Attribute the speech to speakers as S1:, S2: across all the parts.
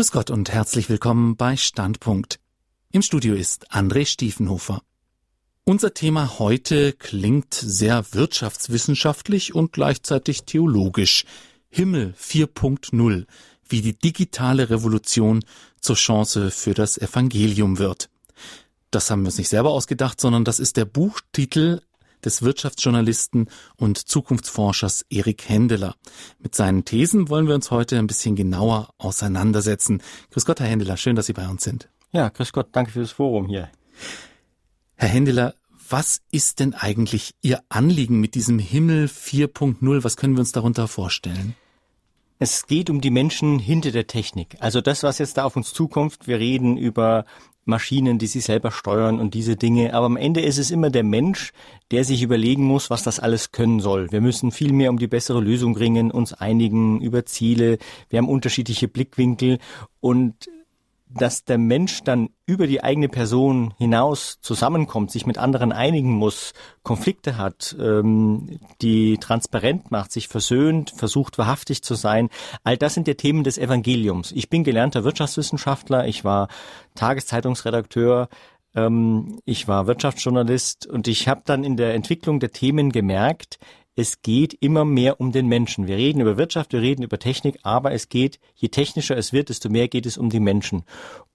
S1: Grüß Gott und herzlich willkommen bei Standpunkt. Im Studio ist André Stiefenhofer. Unser Thema heute klingt sehr wirtschaftswissenschaftlich und gleichzeitig theologisch. Himmel 4.0, wie die digitale Revolution zur Chance für das Evangelium wird. Das haben wir uns nicht selber ausgedacht, sondern das ist der Buchtitel des Wirtschaftsjournalisten und Zukunftsforschers Erik Händeler. Mit seinen Thesen wollen wir uns heute ein bisschen genauer auseinandersetzen. Grüß Gott, Herr Händeler, schön, dass Sie bei uns sind.
S2: Ja, grüß Gott, danke für das Forum hier.
S1: Herr Händeler, was ist denn eigentlich Ihr Anliegen mit diesem Himmel 4.0? Was können wir uns darunter vorstellen?
S2: Es geht um die Menschen hinter der Technik. Also das, was jetzt da auf uns zukommt. Wir reden über Maschinen, die sich selber steuern und diese Dinge. Aber am Ende ist es immer der Mensch, der sich überlegen muss, was das alles können soll. Wir müssen viel mehr um die bessere Lösung ringen, uns einigen über Ziele. Wir haben unterschiedliche Blickwinkel und dass der Mensch dann über die eigene Person hinaus zusammenkommt, sich mit anderen einigen muss, Konflikte hat, ähm, die transparent macht, sich versöhnt, versucht wahrhaftig zu sein, all das sind ja Themen des Evangeliums. Ich bin gelernter Wirtschaftswissenschaftler, ich war Tageszeitungsredakteur, ähm, ich war Wirtschaftsjournalist und ich habe dann in der Entwicklung der Themen gemerkt, es geht immer mehr um den Menschen. Wir reden über Wirtschaft, wir reden über Technik, aber es geht, je technischer es wird, desto mehr geht es um die Menschen.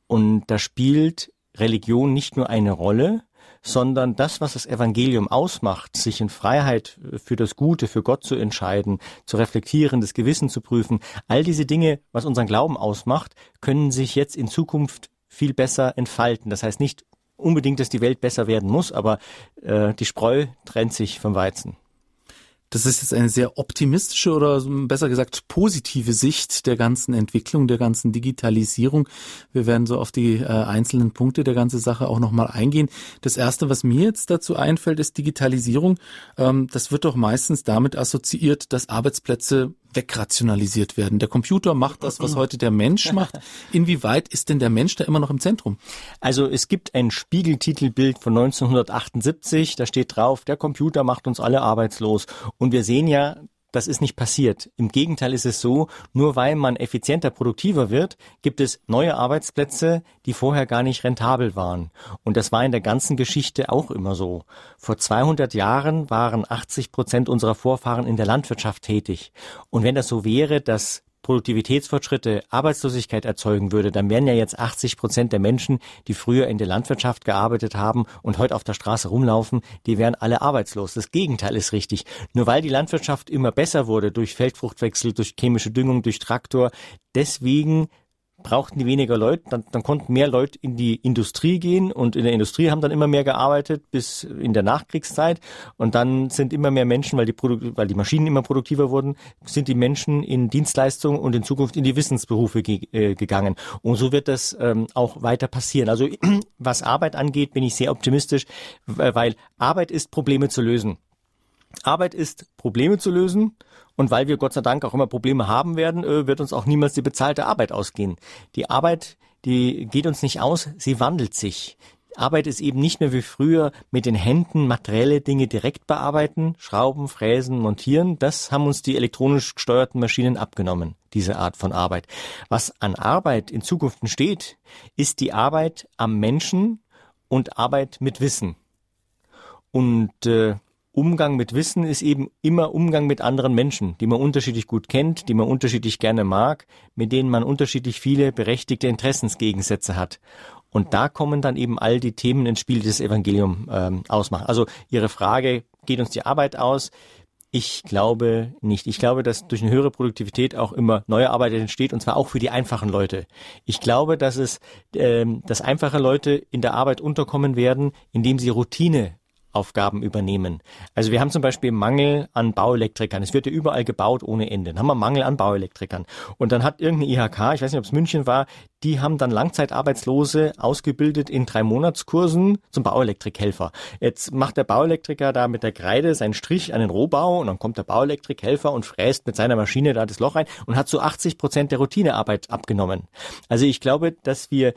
S2: Und da spielt Religion nicht nur eine Rolle, sondern das, was das Evangelium ausmacht, sich in Freiheit für das Gute, für Gott zu entscheiden, zu reflektieren, das Gewissen zu prüfen, all diese Dinge, was unseren Glauben ausmacht, können sich jetzt in Zukunft viel besser entfalten. Das heißt nicht unbedingt, dass die Welt besser werden muss, aber äh, die Spreu trennt sich vom Weizen.
S1: Das ist jetzt eine sehr optimistische oder besser gesagt positive Sicht der ganzen Entwicklung, der ganzen Digitalisierung. Wir werden so auf die äh, einzelnen Punkte der ganzen Sache auch nochmal eingehen. Das erste, was mir jetzt dazu einfällt, ist Digitalisierung. Ähm, das wird doch meistens damit assoziiert, dass Arbeitsplätze wegrationalisiert werden. Der Computer macht das, was heute der Mensch macht. Inwieweit ist denn der Mensch da immer noch im Zentrum?
S2: Also es gibt ein Spiegeltitelbild von 1978, da steht drauf, der Computer macht uns alle arbeitslos. Und wir sehen ja, das ist nicht passiert. Im Gegenteil ist es so, nur weil man effizienter, produktiver wird, gibt es neue Arbeitsplätze, die vorher gar nicht rentabel waren. Und das war in der ganzen Geschichte auch immer so. Vor 200 Jahren waren 80 Prozent unserer Vorfahren in der Landwirtschaft tätig. Und wenn das so wäre, dass Produktivitätsfortschritte Arbeitslosigkeit erzeugen würde, dann wären ja jetzt 80 Prozent der Menschen, die früher in der Landwirtschaft gearbeitet haben und heute auf der Straße rumlaufen, die wären alle arbeitslos. Das Gegenteil ist richtig. Nur weil die Landwirtschaft immer besser wurde durch Feldfruchtwechsel, durch chemische Düngung, durch Traktor, deswegen brauchten die weniger Leute, dann, dann konnten mehr Leute in die Industrie gehen und in der Industrie haben dann immer mehr gearbeitet bis in der Nachkriegszeit und dann sind immer mehr Menschen, weil die, Produ weil die Maschinen immer produktiver wurden, sind die Menschen in Dienstleistungen und in Zukunft in die Wissensberufe ge äh, gegangen. Und so wird das ähm, auch weiter passieren. Also was Arbeit angeht, bin ich sehr optimistisch, weil Arbeit ist Probleme zu lösen. Arbeit ist Probleme zu lösen und weil wir Gott sei Dank auch immer Probleme haben werden, äh, wird uns auch niemals die bezahlte Arbeit ausgehen. Die Arbeit, die geht uns nicht aus, sie wandelt sich. Arbeit ist eben nicht mehr wie früher mit den Händen materielle Dinge direkt bearbeiten, schrauben, fräsen, montieren. Das haben uns die elektronisch gesteuerten Maschinen abgenommen, diese Art von Arbeit. Was an Arbeit in Zukunft entsteht, ist die Arbeit am Menschen und Arbeit mit Wissen. Und äh, Umgang mit Wissen ist eben immer Umgang mit anderen Menschen, die man unterschiedlich gut kennt, die man unterschiedlich gerne mag, mit denen man unterschiedlich viele berechtigte Interessensgegensätze hat. Und da kommen dann eben all die Themen ins Spiel, die das Evangelium ähm, ausmachen. Also Ihre Frage, geht uns die Arbeit aus? Ich glaube nicht. Ich glaube, dass durch eine höhere Produktivität auch immer neue Arbeit entsteht und zwar auch für die einfachen Leute. Ich glaube, dass es, ähm, dass einfache Leute in der Arbeit unterkommen werden, indem sie Routine Aufgaben übernehmen. Also wir haben zum Beispiel Mangel an Bauelektrikern. Es wird ja überall gebaut ohne Ende. Dann haben wir Mangel an Bauelektrikern. Und dann hat irgendeine IHK, ich weiß nicht, ob es München war, die haben dann Langzeitarbeitslose ausgebildet in drei Monatskursen zum Bauelektrikhelfer. Jetzt macht der Bauelektriker da mit der Kreide seinen Strich an den Rohbau und dann kommt der Bauelektrikhelfer und fräst mit seiner Maschine da das Loch rein und hat so 80 Prozent der Routinearbeit abgenommen. Also ich glaube, dass wir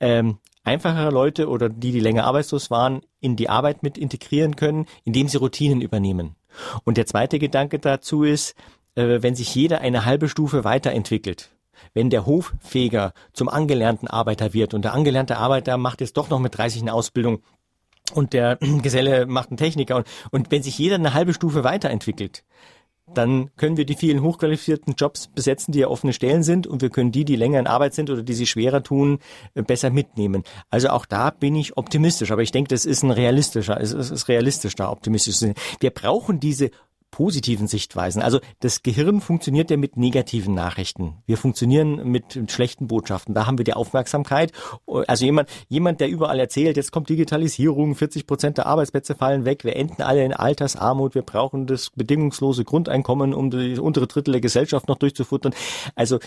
S2: ähm, einfachere Leute oder die, die länger arbeitslos waren, in die Arbeit mit integrieren können, indem sie Routinen übernehmen. Und der zweite Gedanke dazu ist, äh, wenn sich jeder eine halbe Stufe weiterentwickelt, wenn der Hoffeger zum angelernten Arbeiter wird und der angelernte Arbeiter macht jetzt doch noch mit 30 eine Ausbildung und der Geselle macht einen Techniker und, und wenn sich jeder eine halbe Stufe weiterentwickelt, dann können wir die vielen hochqualifizierten Jobs besetzen, die ja offene Stellen sind und wir können die, die länger in Arbeit sind oder die sich schwerer tun, äh, besser mitnehmen. Also auch da bin ich optimistisch, aber ich denke, das ist ein realistischer, es ist realistisch da optimistisch. Wir brauchen diese positiven Sichtweisen. Also das Gehirn funktioniert ja mit negativen Nachrichten. Wir funktionieren mit, mit, schlechten Botschaften. Da haben wir die Aufmerksamkeit. Also jemand, jemand, der überall erzählt, jetzt kommt Digitalisierung, 40 Prozent der Arbeitsplätze fallen weg, wir enden alle in Altersarmut, wir brauchen das bedingungslose Grundeinkommen, um die untere Drittel der Gesellschaft noch durchzufuttern. Also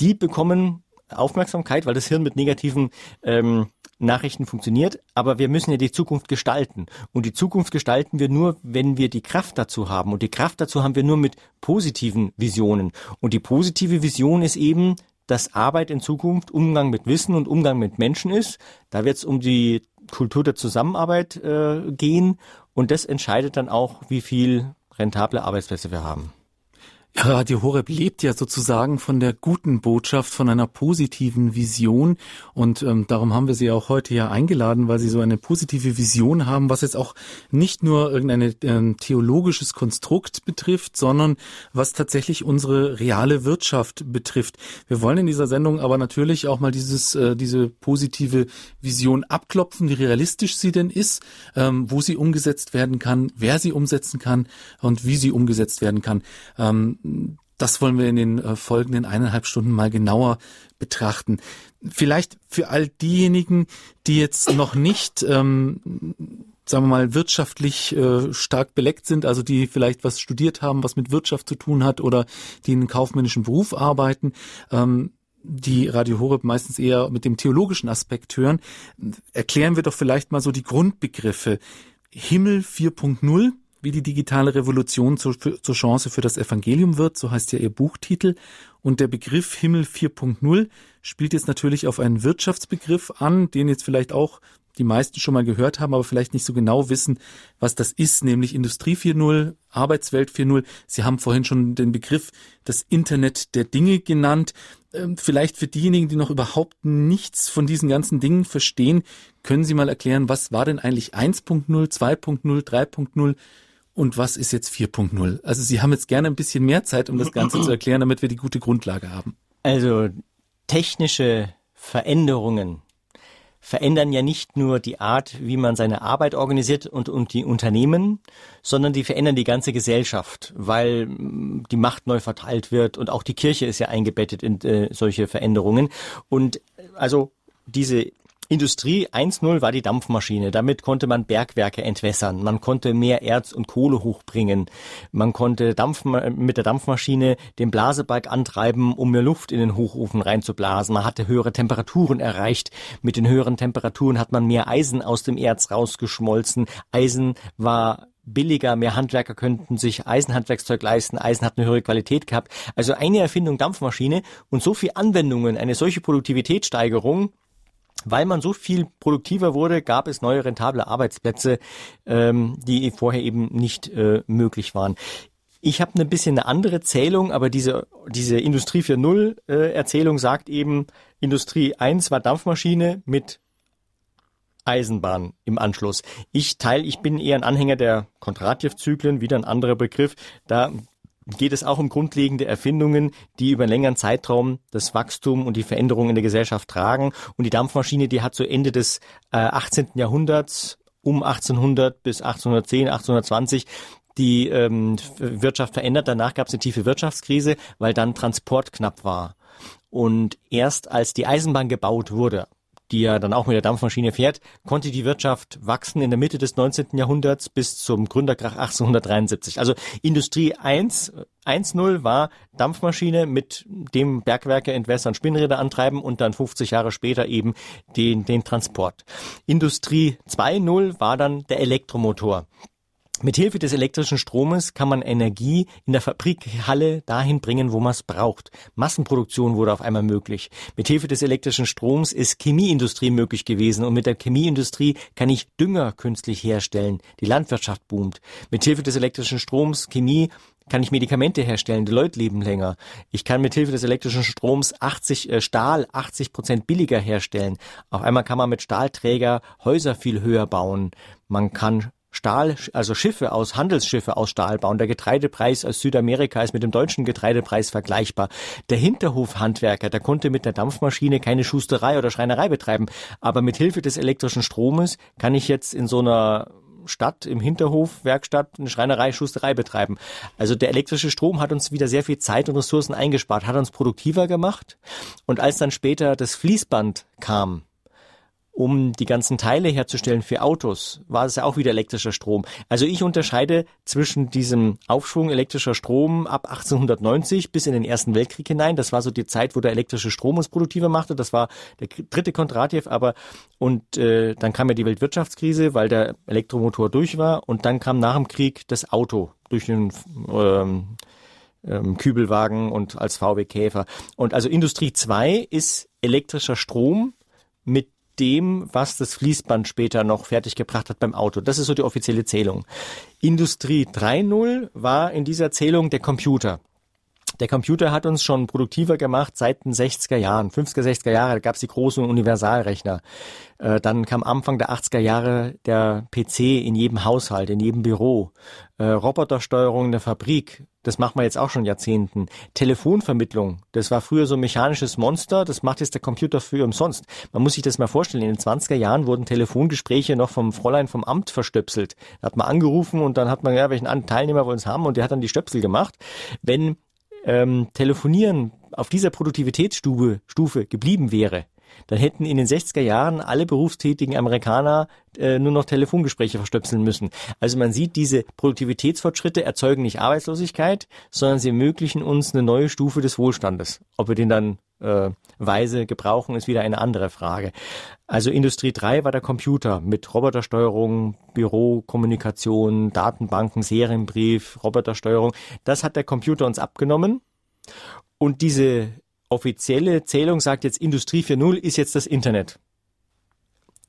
S2: die bekommen Aufmerksamkeit, weil das Hirn mit negativen ähm, Nachrichten funktioniert, aber wir müssen ja die Zukunft gestalten. Und die Zukunft gestalten wir nur, wenn wir die Kraft dazu haben. Und die Kraft dazu haben wir nur mit positiven Visionen. Und die positive Vision ist eben, dass Arbeit in Zukunft Umgang mit Wissen und Umgang mit Menschen ist. Da wird es um die Kultur der Zusammenarbeit äh, gehen. Und das entscheidet dann auch, wie viel rentable Arbeitsplätze wir haben.
S1: Radio Horeb lebt ja sozusagen von der guten Botschaft, von einer positiven Vision. Und ähm, darum haben wir Sie auch heute ja eingeladen, weil Sie so eine positive Vision haben, was jetzt auch nicht nur irgendein ähm, theologisches Konstrukt betrifft, sondern was tatsächlich unsere reale Wirtschaft betrifft. Wir wollen in dieser Sendung aber natürlich auch mal dieses, äh, diese positive Vision abklopfen, wie realistisch sie denn ist, ähm, wo sie umgesetzt werden kann, wer sie umsetzen kann und wie sie umgesetzt werden kann. Ähm, das wollen wir in den äh, folgenden eineinhalb Stunden mal genauer betrachten. Vielleicht für all diejenigen, die jetzt noch nicht, ähm, sagen wir mal, wirtschaftlich äh, stark beleckt sind, also die vielleicht was studiert haben, was mit Wirtschaft zu tun hat oder die in einem kaufmännischen Beruf arbeiten, ähm, die Radio Horeb meistens eher mit dem theologischen Aspekt hören, erklären wir doch vielleicht mal so die Grundbegriffe. Himmel 4.0 wie die digitale Revolution zur, zur Chance für das Evangelium wird, so heißt ja ihr Buchtitel. Und der Begriff Himmel 4.0 spielt jetzt natürlich auf einen Wirtschaftsbegriff an, den jetzt vielleicht auch die meisten schon mal gehört haben, aber vielleicht nicht so genau wissen, was das ist, nämlich Industrie 4.0, Arbeitswelt 4.0. Sie haben vorhin schon den Begriff das Internet der Dinge genannt. Ähm, vielleicht für diejenigen, die noch überhaupt nichts von diesen ganzen Dingen verstehen, können Sie mal erklären, was war denn eigentlich 1.0, 2.0, 3.0? Und was ist jetzt 4.0? Also Sie haben jetzt gerne ein bisschen mehr Zeit, um das Ganze zu erklären, damit wir die gute Grundlage haben.
S2: Also technische Veränderungen verändern ja nicht nur die Art, wie man seine Arbeit organisiert und, und die Unternehmen, sondern die verändern die ganze Gesellschaft, weil mm, die Macht neu verteilt wird und auch die Kirche ist ja eingebettet in äh, solche Veränderungen. Und also diese Industrie 1.0 war die Dampfmaschine. Damit konnte man Bergwerke entwässern. Man konnte mehr Erz und Kohle hochbringen. Man konnte Dampf, mit der Dampfmaschine den Blasebalg antreiben, um mehr Luft in den Hochofen reinzublasen. Man hatte höhere Temperaturen erreicht. Mit den höheren Temperaturen hat man mehr Eisen aus dem Erz rausgeschmolzen. Eisen war billiger, mehr Handwerker könnten sich Eisenhandwerkszeug leisten, Eisen hat eine höhere Qualität gehabt. Also eine Erfindung Dampfmaschine und so viel Anwendungen, eine solche Produktivitätssteigerung, weil man so viel produktiver wurde, gab es neue rentable Arbeitsplätze, ähm, die vorher eben nicht äh, möglich waren. Ich habe ein bisschen eine andere Zählung, aber diese, diese Industrie 4.0 äh, Erzählung sagt eben, Industrie 1 war Dampfmaschine mit Eisenbahn im Anschluss. Ich teile, ich bin eher ein Anhänger der Kondratjew-Zyklen, wieder ein anderer Begriff. Da geht es auch um grundlegende Erfindungen, die über einen längeren Zeitraum das Wachstum und die Veränderungen in der Gesellschaft tragen. Und die Dampfmaschine, die hat zu Ende des äh, 18. Jahrhunderts, um 1800 bis 1810, 1820, die ähm, Wirtschaft verändert. Danach gab es eine tiefe Wirtschaftskrise, weil dann Transport knapp war. Und erst als die Eisenbahn gebaut wurde, die ja dann auch mit der Dampfmaschine fährt, konnte die Wirtschaft wachsen in der Mitte des 19. Jahrhunderts bis zum Gründerkrach 1873. Also Industrie 1, 1.0 war Dampfmaschine mit dem Bergwerke entwässern, Spinnräder antreiben und dann 50 Jahre später eben den, den Transport. Industrie 2.0 war dann der Elektromotor. Mithilfe des elektrischen Stromes kann man Energie in der Fabrikhalle dahin bringen, wo man es braucht. Massenproduktion wurde auf einmal möglich. Mithilfe des elektrischen Stroms ist Chemieindustrie möglich gewesen und mit der Chemieindustrie kann ich Dünger künstlich herstellen. Die Landwirtschaft boomt. Mithilfe des elektrischen Stroms, Chemie, kann ich Medikamente herstellen, die Leute leben länger. Ich kann mit Hilfe des elektrischen Stroms 80 äh, Stahl 80 Prozent billiger herstellen. Auf einmal kann man mit Stahlträger Häuser viel höher bauen. Man kann Stahl, also Schiffe aus, Handelsschiffe aus Stahl bauen. Der Getreidepreis aus Südamerika ist mit dem deutschen Getreidepreis vergleichbar. Der Hinterhofhandwerker, der konnte mit der Dampfmaschine keine Schusterei oder Schreinerei betreiben. Aber mit Hilfe des elektrischen Stromes kann ich jetzt in so einer Stadt im Hinterhof Werkstatt eine Schreinerei, Schusterei betreiben. Also der elektrische Strom hat uns wieder sehr viel Zeit und Ressourcen eingespart, hat uns produktiver gemacht. Und als dann später das Fließband kam, um die ganzen Teile herzustellen für Autos, war es ja auch wieder elektrischer Strom. Also ich unterscheide zwischen diesem Aufschwung elektrischer Strom ab 1890 bis in den Ersten Weltkrieg hinein. Das war so die Zeit, wo der elektrische Strom uns produktiver machte. Das war der dritte Kontratjew, aber und äh, dann kam ja die Weltwirtschaftskrise, weil der Elektromotor durch war und dann kam nach dem Krieg das Auto durch den ähm, ähm, Kübelwagen und als VW Käfer. Und also Industrie 2 ist elektrischer Strom mit dem, was das Fließband später noch fertiggebracht hat beim Auto. Das ist so die offizielle Zählung. Industrie 3.0 war in dieser Zählung der Computer. Der Computer hat uns schon produktiver gemacht seit den 60er Jahren, 50er, 60er Jahre, gab es die großen Universalrechner. Äh, dann kam Anfang der 80er Jahre der PC in jedem Haushalt, in jedem Büro. Äh, Robotersteuerung in der Fabrik, das machen wir jetzt auch schon Jahrzehnten. Telefonvermittlung, das war früher so ein mechanisches Monster, das macht jetzt der Computer für umsonst. Man muss sich das mal vorstellen, in den 20er Jahren wurden Telefongespräche noch vom Fräulein vom Amt verstöpselt. Da hat man angerufen und dann hat man, ja, welchen Teilnehmer wollen es haben und der hat dann die Stöpsel gemacht. Wenn ähm, Telefonieren auf dieser Produktivitätsstufe Stufe geblieben wäre, dann hätten in den 60er Jahren alle berufstätigen Amerikaner äh, nur noch Telefongespräche verstöpseln müssen. Also man sieht, diese Produktivitätsfortschritte erzeugen nicht Arbeitslosigkeit, sondern sie ermöglichen uns eine neue Stufe des Wohlstandes. Ob wir den dann äh, weise gebrauchen, ist wieder eine andere Frage. Also Industrie 3 war der Computer mit Robotersteuerung, Bürokommunikation, Datenbanken, Serienbrief, Robotersteuerung. Das hat der Computer uns abgenommen. Und diese offizielle Zählung sagt jetzt Industrie 4.0 ist jetzt das Internet.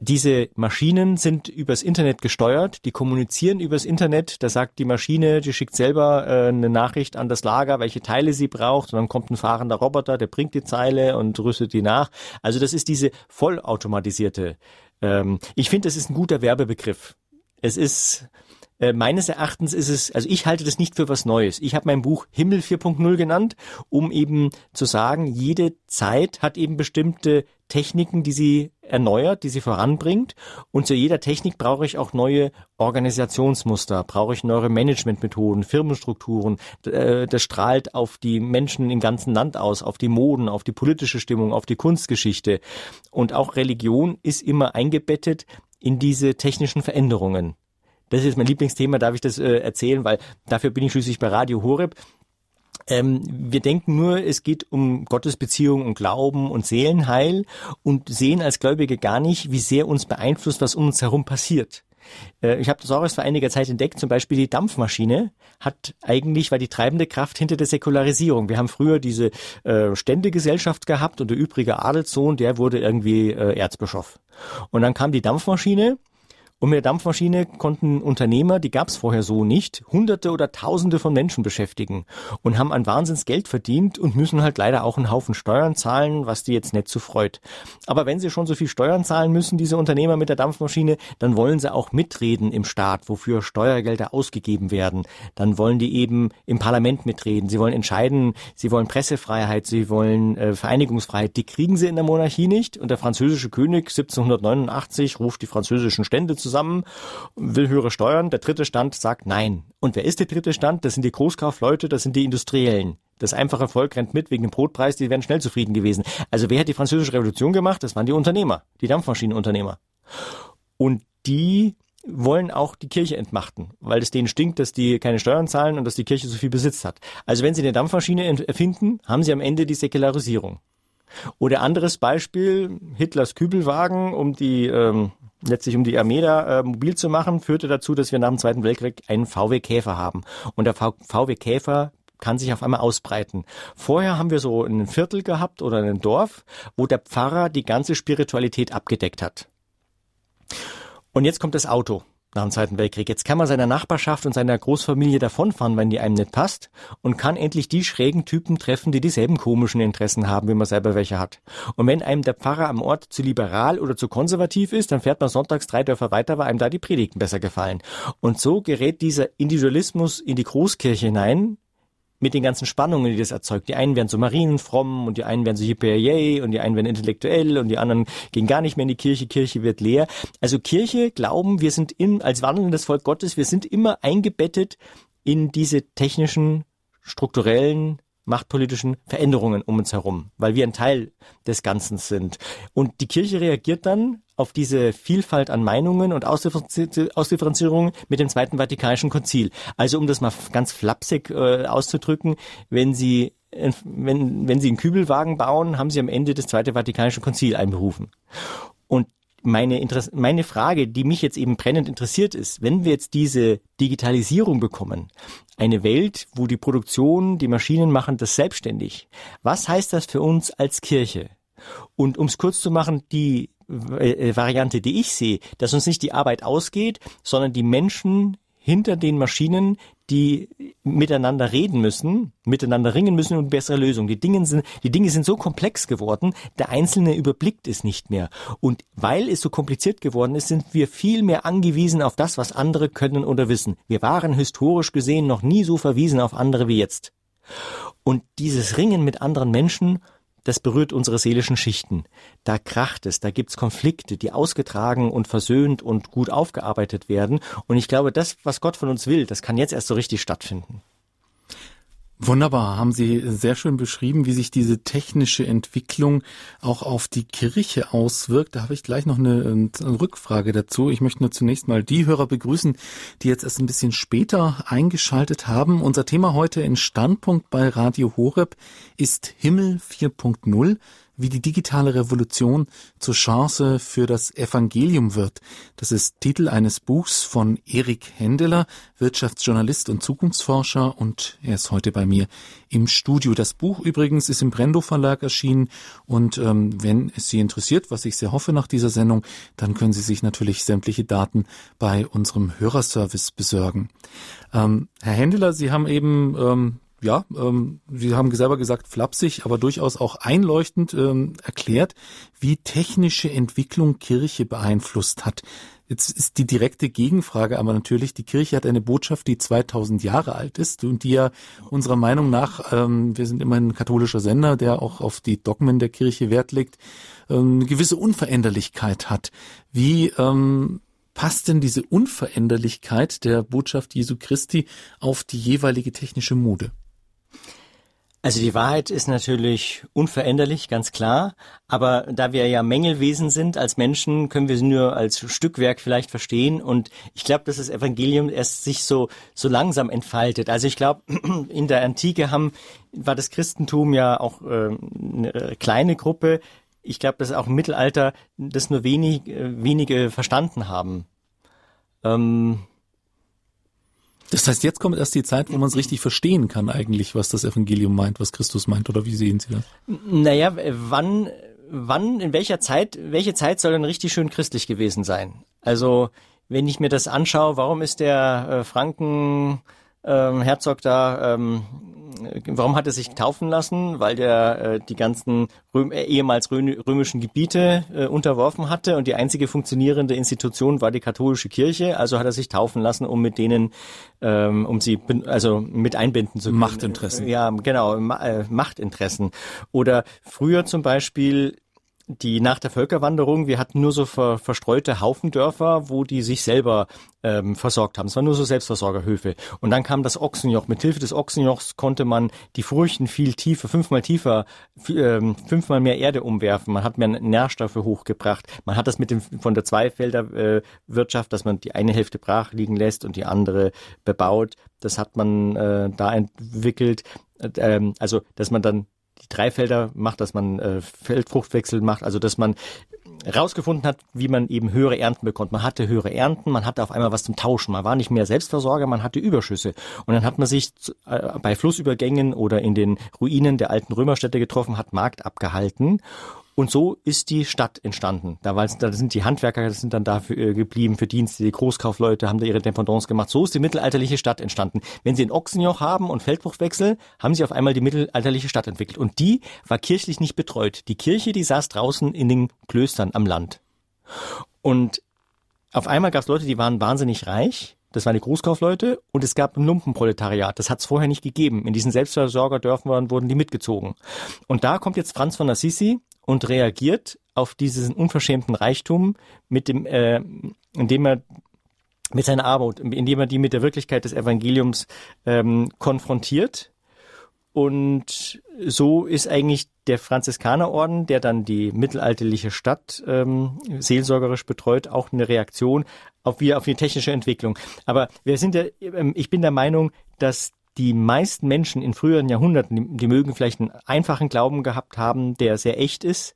S2: Diese Maschinen sind übers Internet gesteuert, die kommunizieren übers Internet. Da sagt die Maschine, die schickt selber äh, eine Nachricht an das Lager, welche Teile sie braucht. Und dann kommt ein fahrender Roboter, der bringt die Zeile und rüstet die nach. Also das ist diese vollautomatisierte. Ähm, ich finde, das ist ein guter Werbebegriff. Es ist äh, meines Erachtens ist es, also ich halte das nicht für was Neues. Ich habe mein Buch Himmel 4.0 genannt, um eben zu sagen, jede Zeit hat eben bestimmte Techniken, die sie erneuert, die sie voranbringt. Und zu jeder Technik brauche ich auch neue Organisationsmuster, brauche ich neue Managementmethoden, Firmenstrukturen. Äh, das strahlt auf die Menschen im ganzen Land aus, auf die Moden, auf die politische Stimmung, auf die Kunstgeschichte. Und auch Religion ist immer eingebettet in diese technischen Veränderungen. Das ist mein Lieblingsthema, darf ich das äh, erzählen, weil dafür bin ich schließlich bei Radio Horeb. Ähm, wir denken nur, es geht um Gottesbeziehung und Glauben und Seelenheil und sehen als Gläubige gar nicht, wie sehr uns beeinflusst, was um uns herum passiert. Äh, ich habe das auch erst vor einiger Zeit entdeckt, zum Beispiel die Dampfmaschine hat eigentlich, war die treibende Kraft hinter der Säkularisierung. Wir haben früher diese äh, Ständegesellschaft gehabt und der übrige Adelssohn, der wurde irgendwie äh, Erzbischof. Und dann kam die Dampfmaschine und mit der Dampfmaschine konnten Unternehmer, die gab es vorher so nicht, Hunderte oder Tausende von Menschen beschäftigen und haben ein Wahnsinns Geld verdient und müssen halt leider auch einen Haufen Steuern zahlen, was die jetzt nicht so freut. Aber wenn sie schon so viel Steuern zahlen müssen, diese Unternehmer mit der Dampfmaschine, dann wollen sie auch mitreden im Staat, wofür Steuergelder ausgegeben werden. Dann wollen die eben im Parlament mitreden. Sie wollen entscheiden, sie wollen Pressefreiheit, sie wollen äh, Vereinigungsfreiheit. Die kriegen sie in der Monarchie nicht. Und der französische König 1789 ruft die französischen Stände zusammen zusammen, will höhere Steuern. Der dritte Stand sagt nein. Und wer ist der dritte Stand? Das sind die Großkaufleute, das sind die Industriellen. Das einfache Volk rennt mit wegen dem Brotpreis, die wären schnell zufrieden gewesen. Also wer hat die französische Revolution gemacht? Das waren die Unternehmer, die Dampfmaschinenunternehmer. Und die wollen auch die Kirche entmachten, weil es denen stinkt, dass die keine Steuern zahlen und dass die Kirche so viel Besitz hat. Also wenn sie eine Dampfmaschine erfinden, haben sie am Ende die Säkularisierung. Oder anderes Beispiel, Hitlers Kübelwagen, um die ähm, letztlich um die Armee da äh, mobil zu machen, führte dazu, dass wir nach dem Zweiten Weltkrieg einen VW Käfer haben. Und der VW Käfer kann sich auf einmal ausbreiten. Vorher haben wir so ein Viertel gehabt oder ein Dorf, wo der Pfarrer die ganze Spiritualität abgedeckt hat. Und jetzt kommt das Auto. Nach dem Zweiten Weltkrieg. Jetzt kann man seiner Nachbarschaft und seiner Großfamilie davonfahren, wenn die einem nicht passt und kann endlich die schrägen Typen treffen, die dieselben komischen Interessen haben, wie man selber welche hat. Und wenn einem der Pfarrer am Ort zu liberal oder zu konservativ ist, dann fährt man sonntags drei Dörfer weiter, weil einem da die Predigten besser gefallen. Und so gerät dieser Individualismus in die Großkirche hinein, mit den ganzen Spannungen, die das erzeugt. Die einen werden so marienfromm und die einen werden so hippie und die einen werden intellektuell und die anderen gehen gar nicht mehr in die Kirche. Kirche wird leer. Also Kirche, Glauben, wir sind in, als wandelndes Volk Gottes, wir sind immer eingebettet in diese technischen, strukturellen machtpolitischen Veränderungen um uns herum, weil wir ein Teil des Ganzen sind. Und die Kirche reagiert dann auf diese Vielfalt an Meinungen und Ausdifferenzierungen mit dem Zweiten Vatikanischen Konzil. Also um das mal ganz flapsig äh, auszudrücken, wenn Sie wenn, wenn Sie einen Kübelwagen bauen, haben Sie am Ende das Zweite Vatikanische Konzil einberufen. Und meine, Interess meine Frage, die mich jetzt eben brennend interessiert ist, wenn wir jetzt diese Digitalisierung bekommen, eine Welt, wo die Produktion, die Maschinen machen das selbstständig, was heißt das für uns als Kirche? Und um es kurz zu machen, die äh, Variante, die ich sehe, dass uns nicht die Arbeit ausgeht, sondern die Menschen hinter den Maschinen, die miteinander reden müssen, miteinander ringen müssen und bessere Lösungen. Die Dinge sind, die Dinge sind so komplex geworden, der Einzelne überblickt es nicht mehr. Und weil es so kompliziert geworden ist, sind wir viel mehr angewiesen auf das, was andere können oder wissen. Wir waren historisch gesehen noch nie so verwiesen auf andere wie jetzt. Und dieses Ringen mit anderen Menschen das berührt unsere seelischen Schichten. Da kracht es, da gibt's Konflikte, die ausgetragen und versöhnt und gut aufgearbeitet werden. Und ich glaube, das, was Gott von uns will, das kann jetzt erst so richtig stattfinden.
S1: Wunderbar, haben Sie sehr schön beschrieben, wie sich diese technische Entwicklung auch auf die Kirche auswirkt. Da habe ich gleich noch eine, eine, Rückfrage dazu. Ich möchte nur zunächst mal die Hörer begrüßen, die jetzt erst ein bisschen später eingeschaltet haben. Unser Thema heute in Standpunkt bei Radio Horeb ist Himmel 4.0 wie die digitale Revolution zur Chance für das Evangelium wird. Das ist Titel eines Buchs von Erik Hendeler, Wirtschaftsjournalist und Zukunftsforscher und er ist heute bei mir im Studio. Das Buch übrigens ist im Brendo Verlag erschienen und ähm, wenn es Sie interessiert, was ich sehr hoffe nach dieser Sendung, dann können Sie sich natürlich sämtliche Daten bei unserem Hörerservice besorgen. Ähm, Herr Hendeler, Sie haben eben ähm, ja, ähm, Sie haben selber gesagt, flapsig, aber durchaus auch einleuchtend ähm, erklärt, wie technische Entwicklung Kirche beeinflusst hat. Jetzt ist die direkte Gegenfrage aber natürlich, die Kirche hat eine Botschaft, die 2000 Jahre alt ist und die ja unserer Meinung nach, ähm, wir sind immer ein katholischer Sender, der auch auf die Dogmen der Kirche Wert legt, ähm, eine gewisse Unveränderlichkeit hat. Wie ähm, passt denn diese Unveränderlichkeit der Botschaft Jesu Christi auf die jeweilige technische Mode?
S2: Also die Wahrheit ist natürlich unveränderlich, ganz klar. Aber da wir ja Mängelwesen sind als Menschen, können wir sie nur als Stückwerk vielleicht verstehen. Und ich glaube, dass das Evangelium erst sich so, so langsam entfaltet. Also ich glaube, in der Antike haben, war das Christentum ja auch äh, eine kleine Gruppe. Ich glaube, dass auch im Mittelalter das nur wenig, äh, wenige verstanden haben.
S1: Ähm, das heißt, jetzt kommt erst die Zeit, wo man es richtig verstehen kann eigentlich, was das Evangelium meint, was Christus meint, oder wie sehen Sie das?
S2: Naja, wann, wann, in welcher Zeit, welche Zeit soll denn richtig schön christlich gewesen sein? Also, wenn ich mir das anschaue, warum ist der äh, Franken ähm, Herzog da, ähm, warum hat er sich taufen lassen? Weil der äh, die ganzen Röm, äh, ehemals römischen Gebiete äh, unterworfen hatte und die einzige funktionierende Institution war die katholische Kirche. Also hat er sich taufen lassen, um mit denen, ähm, um sie also mit einbinden zu können.
S1: Machtinteressen.
S2: Ja, genau, Ma äh, Machtinteressen. Oder früher zum Beispiel die nach der Völkerwanderung, wir hatten nur so ver, verstreute Haufendörfer, wo die sich selber ähm, versorgt haben. Es waren nur so Selbstversorgerhöfe. Und dann kam das Ochsenjoch. Mit Hilfe des Ochsenjochs konnte man die Furchen viel tiefer, fünfmal tiefer, ähm, fünfmal mehr Erde umwerfen. Man hat mehr Nährstoffe hochgebracht. Man hat das mit dem von der Zweifelderwirtschaft, äh, dass man die eine Hälfte brach liegen lässt und die andere bebaut. Das hat man äh, da entwickelt. Äh, ähm, also, dass man dann Dreifelder macht, dass man äh, Feldfruchtwechsel macht, also dass man rausgefunden hat, wie man eben höhere Ernten bekommt. Man hatte höhere Ernten, man hatte auf einmal was zum Tauschen. Man war nicht mehr Selbstversorger, man hatte Überschüsse. Und dann hat man sich äh, bei Flussübergängen oder in den Ruinen der alten Römerstädte getroffen, hat Markt abgehalten Und so ist die Stadt entstanden. Da, war, da sind die Handwerker sind dann dafür äh, geblieben für Dienste, die Großkaufleute haben da ihre Dependance gemacht. So ist die mittelalterliche Stadt entstanden. Wenn Sie ein Ochsenjoch haben und Feldbruchwechsel, haben Sie auf einmal die mittelalterliche Stadt entwickelt. Und die war kirchlich nicht betreut. Die Kirche, die saß draußen in den Klöstern am Land. Und auf einmal gab es Leute, die waren wahnsinnig reich das waren die Großkaufleute und es gab ein Lumpenproletariat. Das hat es vorher nicht gegeben. In diesen Selbstversorgerdörfern wurden die mitgezogen. Und da kommt jetzt Franz von Assisi und reagiert auf diesen unverschämten Reichtum mit dem, äh, indem er mit seiner Armut, indem er die mit der Wirklichkeit des Evangeliums ähm, konfrontiert und so ist eigentlich der Franziskanerorden, der dann die mittelalterliche Stadt ähm, seelsorgerisch betreut, auch eine Reaktion auf auf die technische Entwicklung. Aber wir sind ja, ähm, ich bin der Meinung, dass die meisten Menschen in früheren Jahrhunderten, die, mögen vielleicht einen einfachen Glauben gehabt haben, der sehr echt ist,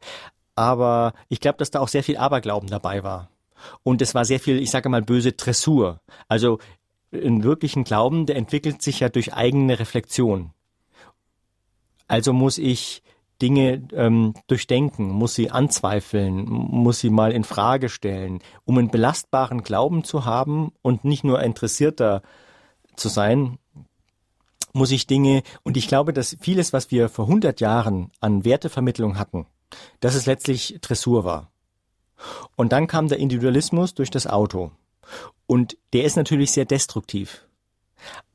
S2: aber ich glaube, dass da auch sehr viel Aberglauben dabei war. Und es war sehr viel, ich sage mal, böse Dressur. Also einen wirklichen Glauben, der entwickelt sich ja durch eigene Reflexion. Also muss ich Dinge ähm, durchdenken, muss sie anzweifeln, muss sie mal in Frage stellen, um einen belastbaren Glauben zu haben und nicht nur interessierter zu sein, muss ich Dinge, und ich glaube, dass vieles, was wir vor 100 Jahren an Wertevermittlung hatten, dass es letztlich Dressur war. Und dann kam der Individualismus durch das Auto. Und der ist natürlich sehr destruktiv.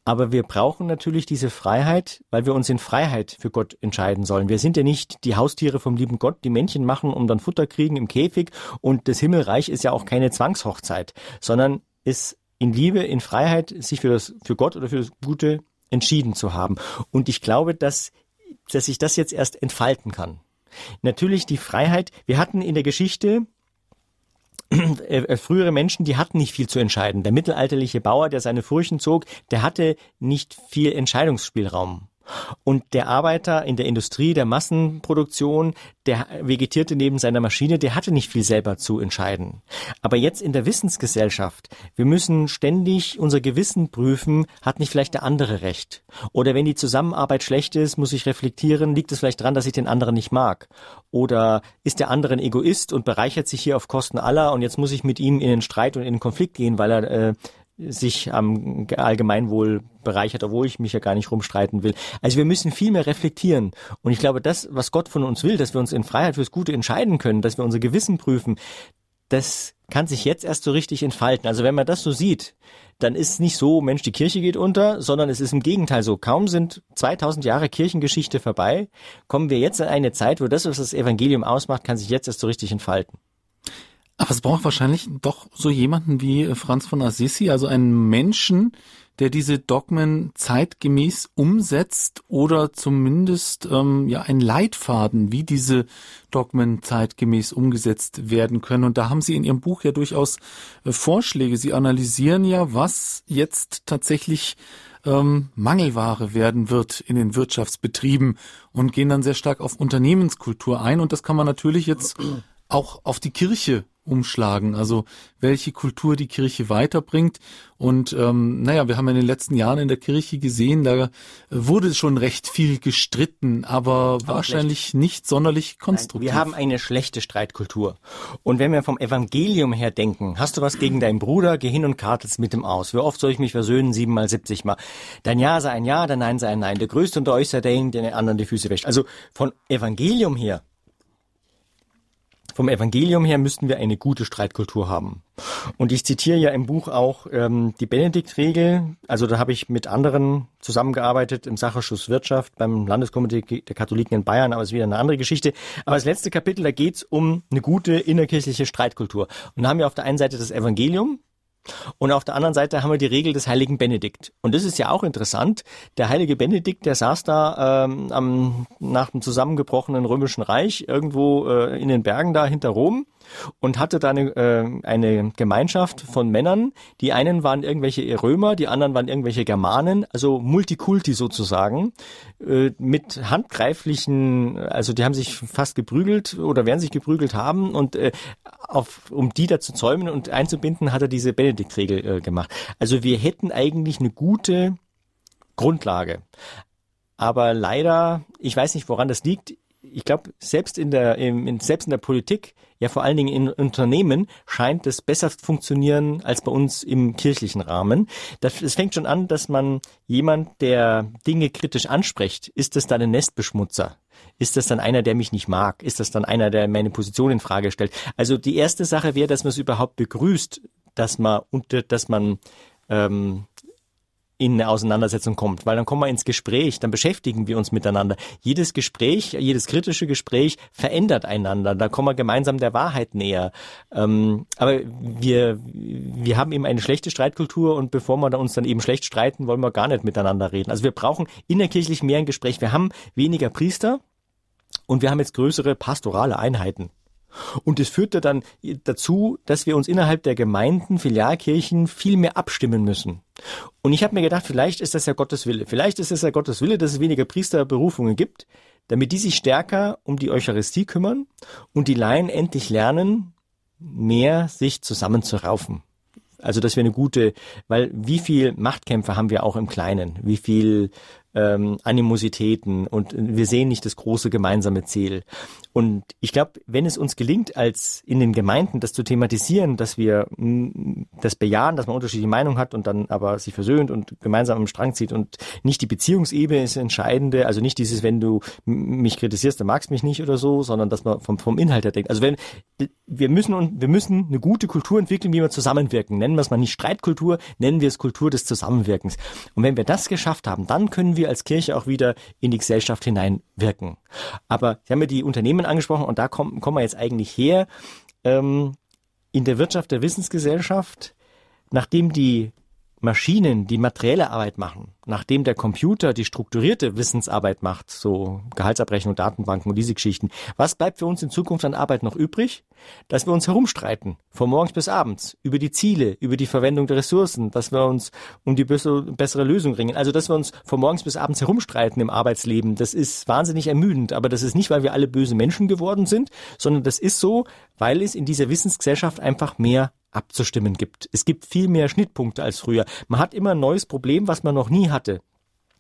S2: Aber wir brauchen natürlich diese Freiheit, weil wir uns in Freiheit für Gott entscheiden sollen. Wir sind ja nicht die Haustiere vom lieben Gott, die Männchen machen und dann Futter kriegen im Käfig. Und das Himmelreich ist ja auch keine Zwangshochzeit, sondern ist in Liebe, in Freiheit, sich für das, für Gott oder für das Gute entschieden zu haben. Und ich glaube, dass, dass sich das jetzt erst entfalten kann. Natürlich die Freiheit. Wir hatten in der Geschichte äh, äh, frühere Menschen, die hatten nicht viel zu entscheiden. Der mittelalterliche Bauer, der seine Furchen zog, der hatte nicht viel Entscheidungsspielraum. Und der Arbeiter in der Industrie, der Massenproduktion, der vegetierte neben seiner Maschine, der hatte nicht viel selber zu entscheiden. Aber jetzt in der Wissensgesellschaft, wir müssen ständig unser Gewissen prüfen, hat nicht vielleicht der andere recht? Oder wenn die Zusammenarbeit schlecht ist, muss ich reflektieren, liegt es vielleicht daran, dass ich den anderen nicht mag? Oder ist der andere ein Egoist und bereichert sich hier auf Kosten aller und jetzt muss ich mit ihm in den Streit und in den Konflikt gehen, weil er äh, sich am Allgemeinwohl bereichert, obwohl ich mich ja gar nicht rumstreiten will. Also wir müssen viel mehr reflektieren. Und ich glaube, das, was Gott von uns will, dass wir uns in Freiheit fürs Gute entscheiden können, dass wir unser Gewissen prüfen, das kann sich jetzt erst so richtig entfalten. Also wenn man das so sieht, dann ist es nicht so, Mensch, die Kirche geht unter, sondern es ist im Gegenteil so. Kaum sind 2000 Jahre Kirchengeschichte vorbei, kommen wir jetzt in eine Zeit, wo das, was das Evangelium ausmacht, kann sich jetzt erst so richtig entfalten.
S1: Aber es braucht wahrscheinlich doch so jemanden wie äh, Franz von Assisi, also einen Menschen, der diese Dogmen zeitgemäß umsetzt oder zumindest ähm, ja ein Leitfaden, wie diese Dogmen zeitgemäß umgesetzt werden können. Und da haben Sie in Ihrem Buch ja durchaus äh, Vorschläge. Sie analysieren ja, was jetzt tatsächlich ähm, Mangelware werden wird in den Wirtschaftsbetrieben und gehen dann sehr stark auf Unternehmenskultur ein. Und das kann man natürlich jetzt auch auf die Kirche umschlagen, also welche Kultur die Kirche weiterbringt. Und ähm, naja, wir haben in den letzten Jahren in der Kirche gesehen, da wurde schon recht viel gestritten, aber, aber wahrscheinlich schlecht. nicht sonderlich konstruktiv.
S2: Nein, wir haben eine schlechte Streitkultur. Und wenn wir vom Evangelium her denken, hast du was gegen deinen Bruder, geh hin und kartelst mit ihm aus. Wie oft soll ich mich versöhnen? Siebenmal, siebzigmal. Dein Ja sei ein Ja, dein Nein sei ein Nein. Der Größte unter euch sei der, der den anderen die Füße wäscht. Also von Evangelium her vom Evangelium her müssten wir eine gute Streitkultur haben. Und ich zitiere ja im Buch auch ähm, die Benediktregel. Also da habe ich mit anderen zusammengearbeitet im Sachausschuss Wirtschaft beim Landeskomitee der Katholiken in Bayern, aber es ist wieder eine andere Geschichte. Aber das letzte Kapitel, da geht es um eine gute innerkirchliche Streitkultur. Und da haben wir auf der einen Seite das Evangelium, und auf der anderen Seite haben wir die Regel des heiligen Benedikt. Und das ist ja auch interessant. Der heilige Benedikt, der saß da ähm, am, nach dem zusammengebrochenen römischen Reich irgendwo äh, in den Bergen da hinter Rom und hatte da eine, äh, eine Gemeinschaft von Männern. Die einen waren irgendwelche Römer, die anderen waren irgendwelche Germanen, also Multikulti sozusagen, äh, mit handgreiflichen, also die haben sich fast geprügelt oder werden sich geprügelt haben und äh, auf, um die da zu zäumen und einzubinden, hat er diese Benediktregel äh, gemacht. Also wir hätten eigentlich eine gute Grundlage. Aber leider, ich weiß nicht, woran das liegt, ich glaube, selbst in der, in, selbst in der Politik, ja vor allen Dingen in Unternehmen, scheint es besser funktionieren als bei uns im kirchlichen Rahmen. Das, es fängt schon an, dass man jemand, der Dinge kritisch anspricht, ist es dann ein Nestbeschmutzer? Ist das dann einer, der mich nicht mag? Ist das dann einer, der meine Position in Frage stellt? Also die erste Sache wäre, dass man es überhaupt begrüßt, dass man unter, dass man ähm, in eine Auseinandersetzung kommt, weil dann kommen wir ins Gespräch, dann beschäftigen wir uns miteinander. Jedes Gespräch, jedes kritische Gespräch verändert einander, da kommen wir gemeinsam der Wahrheit näher. Ähm, aber wir, wir haben eben eine schlechte Streitkultur und bevor wir uns dann eben schlecht streiten, wollen wir gar nicht miteinander reden. Also wir brauchen innerkirchlich mehr ein Gespräch. Wir haben weniger Priester und wir haben jetzt größere pastorale Einheiten. Und es führte dann dazu, dass wir uns innerhalb der Gemeinden, Filialkirchen viel mehr abstimmen müssen. Und ich habe mir gedacht, vielleicht ist das ja Gottes Wille. Vielleicht ist es ja Gottes Wille, dass es weniger Priesterberufungen gibt, damit die sich stärker um die Eucharistie kümmern und die Laien endlich lernen, mehr sich zusammenzuraufen. Also, dass wir eine gute, weil wie viel Machtkämpfe haben wir auch im Kleinen? Wie viel ähm, Animositäten und wir sehen nicht das große gemeinsame Ziel. Und ich glaube, wenn es uns gelingt, als in den Gemeinden das zu thematisieren, dass wir das bejahen, dass man unterschiedliche Meinungen hat und dann aber sich versöhnt und gemeinsam am Strang zieht und nicht die Beziehungsebene ist entscheidende, also nicht dieses, wenn du mich kritisierst, dann magst mich nicht oder so, sondern dass man vom, vom Inhalt her denkt. Also wenn wir müssen wir müssen eine gute Kultur entwickeln, wie wir zusammenwirken. Nennen wir es mal nicht Streitkultur, nennen wir es Kultur des Zusammenwirkens. Und wenn wir das geschafft haben, dann können wir als Kirche auch wieder in die Gesellschaft hineinwirken. Aber Sie haben ja die Unternehmen angesprochen und da kommen, kommen wir jetzt eigentlich her. Ähm, in der Wirtschaft der Wissensgesellschaft, nachdem die Maschinen die materielle Arbeit machen, nachdem der Computer die strukturierte Wissensarbeit macht, so Gehaltsabrechnung, Datenbanken und diese Geschichten, was bleibt für uns in Zukunft an Arbeit noch übrig? Dass wir uns herumstreiten, von morgens bis abends, über die Ziele, über die Verwendung der Ressourcen, dass wir uns um die bessere, Lösung ringen. Also, dass wir uns von morgens bis abends herumstreiten im Arbeitsleben, das ist wahnsinnig ermüdend. Aber das ist nicht, weil wir alle böse Menschen geworden sind, sondern das ist so, weil es in dieser Wissensgesellschaft einfach mehr abzustimmen gibt. Es gibt viel mehr Schnittpunkte als früher. Man hat immer ein neues Problem, was man noch nie hatte.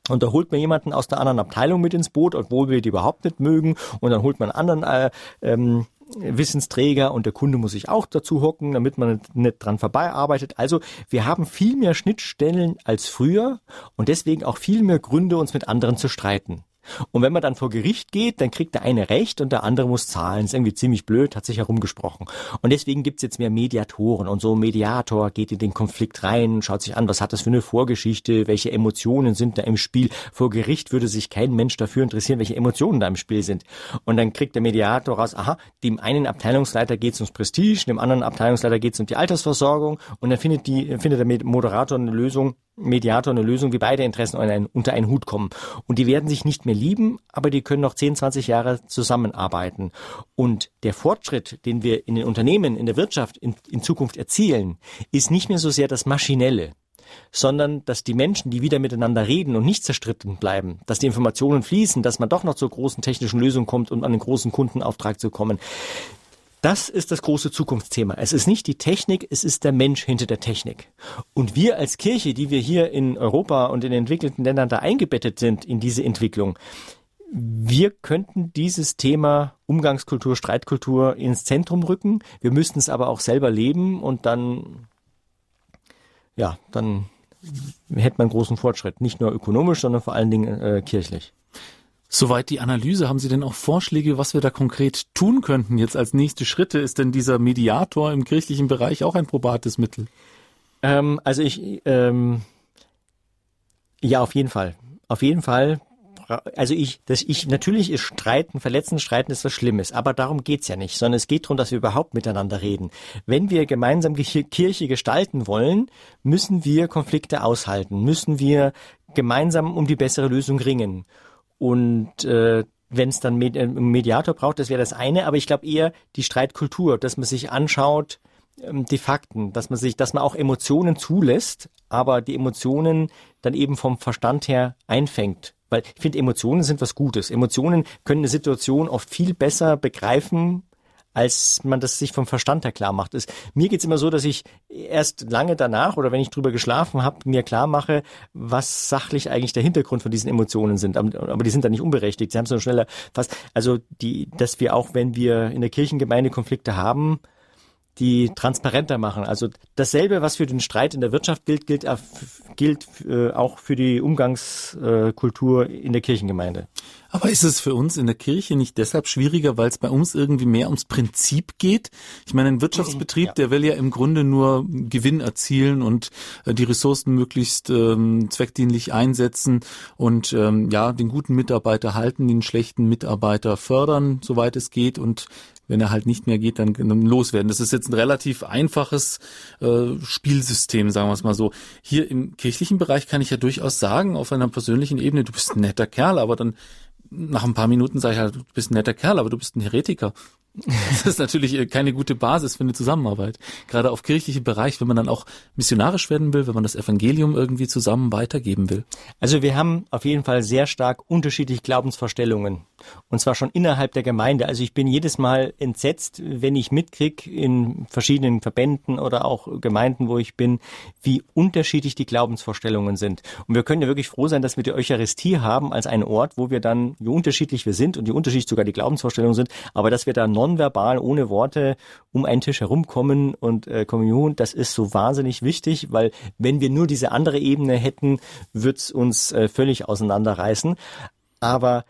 S2: Und da holt man jemanden aus der anderen Abteilung mit ins Boot, obwohl wir die überhaupt nicht mögen. Und dann holt man einen anderen äh, ähm, Wissensträger und der Kunde muss sich auch dazu hocken, damit man nicht, dran vorbeiarbeitet. Also wir haben viel mehr Schnittstellen als früher und deswegen auch viel mehr Gründe, uns mit anderen zu streiten. Und wenn man dann vor Gericht geht, dann kriegt der eine Recht und der andere muss zahlen. Ist irgendwie ziemlich blöd, hat sich herumgesprochen. Und deswegen gibt's jetzt mehr Mediatoren. Und so ein Mediator geht in den Konflikt rein, schaut sich an, was hat das für eine Vorgeschichte, welche Emotionen sind da im Spiel. Vor Gericht würde sich kein Mensch dafür interessieren, welche Emotionen da im Spiel sind. Und dann kriegt der Mediator raus, aha, dem einen Abteilungsleiter geht's ums Prestige, dem anderen Abteilungsleiter geht's um die Altersversorgung. Und dann findet, die, findet der Moderator eine Lösung, Mediator eine Lösung, wie beide Interessen unter einen, Hut kommen. Und die werden sich nicht mehr lieben, aber die können noch 10, 20 Jahre zusammenarbeiten. Und der Fortschritt, den wir in den Unternehmen, in der Wirtschaft in, in Zukunft erzielen, ist nicht mehr so sehr das Maschinelle, sondern dass die Menschen, die wieder miteinander reden und nicht zerstritten bleiben, dass die Informationen fließen, dass man doch noch zur großen technischen Lösung kommt, um an den großen Kundenauftrag zu kommen. Das ist das große Zukunftsthema. Es ist nicht die Technik, es ist der Mensch hinter der Technik. Und wir als Kirche, die wir hier in Europa und in entwickelten Ländern da eingebettet sind in diese Entwicklung, wir könnten dieses Thema Umgangskultur, Streitkultur ins Zentrum rücken. Wir müssten es aber auch selber leben und dann, ja, dann hätte man großen Fortschritt. Nicht nur ökonomisch, sondern vor allen Dingen äh, kirchlich.
S1: Soweit die Analyse, haben Sie denn auch Vorschläge, was wir da konkret tun könnten jetzt als nächste Schritte? Ist denn dieser Mediator im kirchlichen Bereich auch ein probates Mittel?
S2: Ähm, also ich, ähm, ja, auf jeden Fall. Auf jeden Fall. Also ich, das ich, natürlich ist Streiten, Verletzen, Streiten ist was Schlimmes, aber darum geht's ja nicht, sondern es geht darum, dass wir überhaupt miteinander reden. Wenn wir gemeinsam Kirche gestalten wollen, müssen wir Konflikte aushalten, müssen wir gemeinsam um die bessere Lösung ringen. Und äh, wenn es dann Med äh, einen Mediator braucht, das wäre das eine, aber ich glaube eher die Streitkultur, dass man sich anschaut, ähm, die Fakten, dass man sich, dass man auch Emotionen zulässt, aber die Emotionen dann eben vom Verstand her einfängt. Weil ich finde, Emotionen sind was Gutes. Emotionen können eine Situation oft viel besser begreifen als man das sich vom Verstand her klar macht. Es, mir geht's immer so, dass ich erst lange danach oder wenn ich drüber geschlafen habe, mir klar mache, was sachlich eigentlich der Hintergrund von diesen Emotionen sind. Aber die sind dann nicht unberechtigt. Sie haben so schneller fast, also die, dass wir auch, wenn wir in der Kirchengemeinde Konflikte haben, die transparenter machen. Also dasselbe, was für den Streit in der Wirtschaft gilt, gilt, gilt äh, auch für die Umgangskultur in der Kirchengemeinde.
S1: Aber ist es für uns in der Kirche nicht deshalb schwieriger, weil es bei uns irgendwie mehr ums Prinzip geht? Ich meine, ein Wirtschaftsbetrieb, ja. der will ja im Grunde nur Gewinn erzielen und äh, die Ressourcen möglichst ähm, zweckdienlich einsetzen und ähm, ja, den guten Mitarbeiter halten, den schlechten Mitarbeiter fördern, soweit es geht und wenn er halt nicht mehr geht, dann loswerden. Das ist jetzt ein relativ einfaches äh, Spielsystem, sagen wir es mal so. Hier im kirchlichen Bereich kann ich ja durchaus sagen, auf einer persönlichen Ebene, du bist ein netter Kerl, aber dann nach ein paar Minuten sage ich halt, du bist ein netter Kerl, aber du bist ein Heretiker. Das ist natürlich äh, keine gute Basis für eine Zusammenarbeit. Gerade auf kirchlichem Bereich, wenn man dann auch missionarisch werden will, wenn man das Evangelium irgendwie zusammen weitergeben will.
S2: Also wir haben auf jeden Fall sehr stark unterschiedliche Glaubensvorstellungen. Und zwar schon innerhalb der Gemeinde. Also ich bin jedes Mal entsetzt, wenn ich mitkrieg in verschiedenen Verbänden oder auch Gemeinden, wo ich bin, wie unterschiedlich die Glaubensvorstellungen sind. Und wir können ja wirklich froh sein, dass wir die Eucharistie haben als einen Ort, wo wir dann, wie unterschiedlich wir sind und wie unterschiedlich sogar die Glaubensvorstellungen sind, aber dass wir da nonverbal, ohne Worte um einen Tisch herumkommen und äh, Kommunion, das ist so wahnsinnig wichtig, weil wenn wir nur diese andere Ebene hätten, wird's uns äh, völlig auseinanderreißen. Aber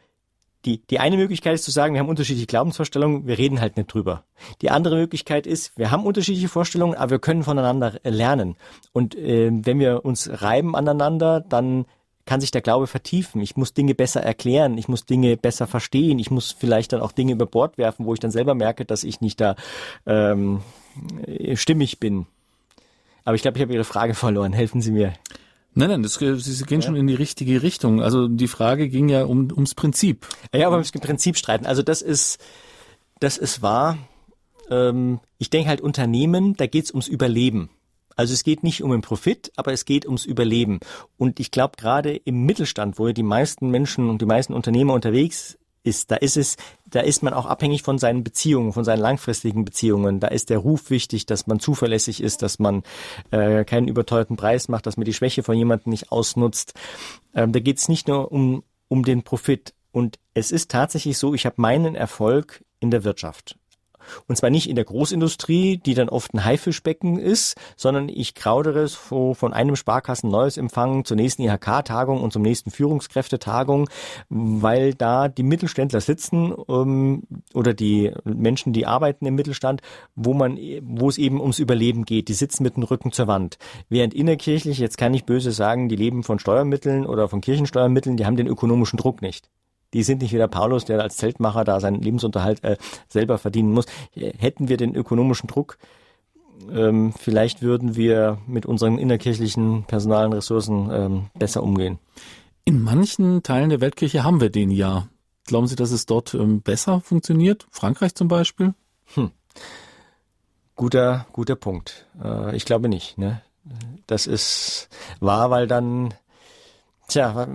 S2: die, die eine Möglichkeit ist zu sagen, wir haben unterschiedliche Glaubensvorstellungen, wir reden halt nicht drüber. Die andere Möglichkeit ist, wir haben unterschiedliche Vorstellungen, aber wir können voneinander lernen. Und äh, wenn wir uns reiben aneinander, dann kann sich der Glaube vertiefen. Ich muss Dinge besser erklären, ich muss Dinge besser verstehen, ich muss vielleicht dann auch Dinge über Bord werfen, wo ich dann selber merke, dass ich nicht da ähm, stimmig bin. Aber ich glaube, ich habe Ihre Frage verloren. Helfen Sie mir.
S1: Nein, nein, das, Sie gehen ja. schon in die richtige Richtung. Also die Frage ging ja um, ums Prinzip.
S2: Ja, aber ums Prinzip streiten. Also das ist, das ist wahr. Ähm, ich denke halt Unternehmen, da geht's ums Überleben. Also es geht nicht um den Profit, aber es geht ums Überleben. Und ich glaube gerade im Mittelstand, wo ja die meisten Menschen und die meisten Unternehmer unterwegs ist. Da ist es, da ist man auch abhängig von seinen Beziehungen, von seinen langfristigen Beziehungen. Da ist der Ruf wichtig, dass man zuverlässig ist, dass man äh, keinen überteuerten Preis macht, dass man die Schwäche von jemandem nicht ausnutzt. Ähm, da geht es nicht nur um, um den Profit. Und es ist tatsächlich so, ich habe meinen Erfolg in der Wirtschaft. Und zwar nicht in der Großindustrie, die dann oft ein Haifischbecken ist, sondern ich kraudere es von einem Sparkassen neues Empfang zur nächsten IHK-Tagung und zum nächsten Führungskräftetagung, weil da die Mittelständler sitzen ähm, oder die Menschen, die arbeiten im Mittelstand, wo man, wo es eben ums Überleben geht. Die sitzen mit dem Rücken zur Wand. Während innerkirchlich, jetzt kann ich böse sagen, die leben von Steuermitteln oder von Kirchensteuermitteln, die haben den ökonomischen Druck nicht. Die sind nicht wie der Paulus, der als Zeltmacher da seinen Lebensunterhalt äh, selber verdienen muss. Hätten wir den ökonomischen Druck, ähm, vielleicht würden wir mit unseren innerkirchlichen personalen Ressourcen ähm, besser umgehen.
S1: In manchen Teilen der Weltkirche haben wir den ja. Glauben Sie, dass es dort ähm, besser funktioniert? Frankreich zum Beispiel? Hm.
S2: Guter, guter Punkt. Äh, ich glaube nicht. Ne? Das ist wahr, weil dann, tja,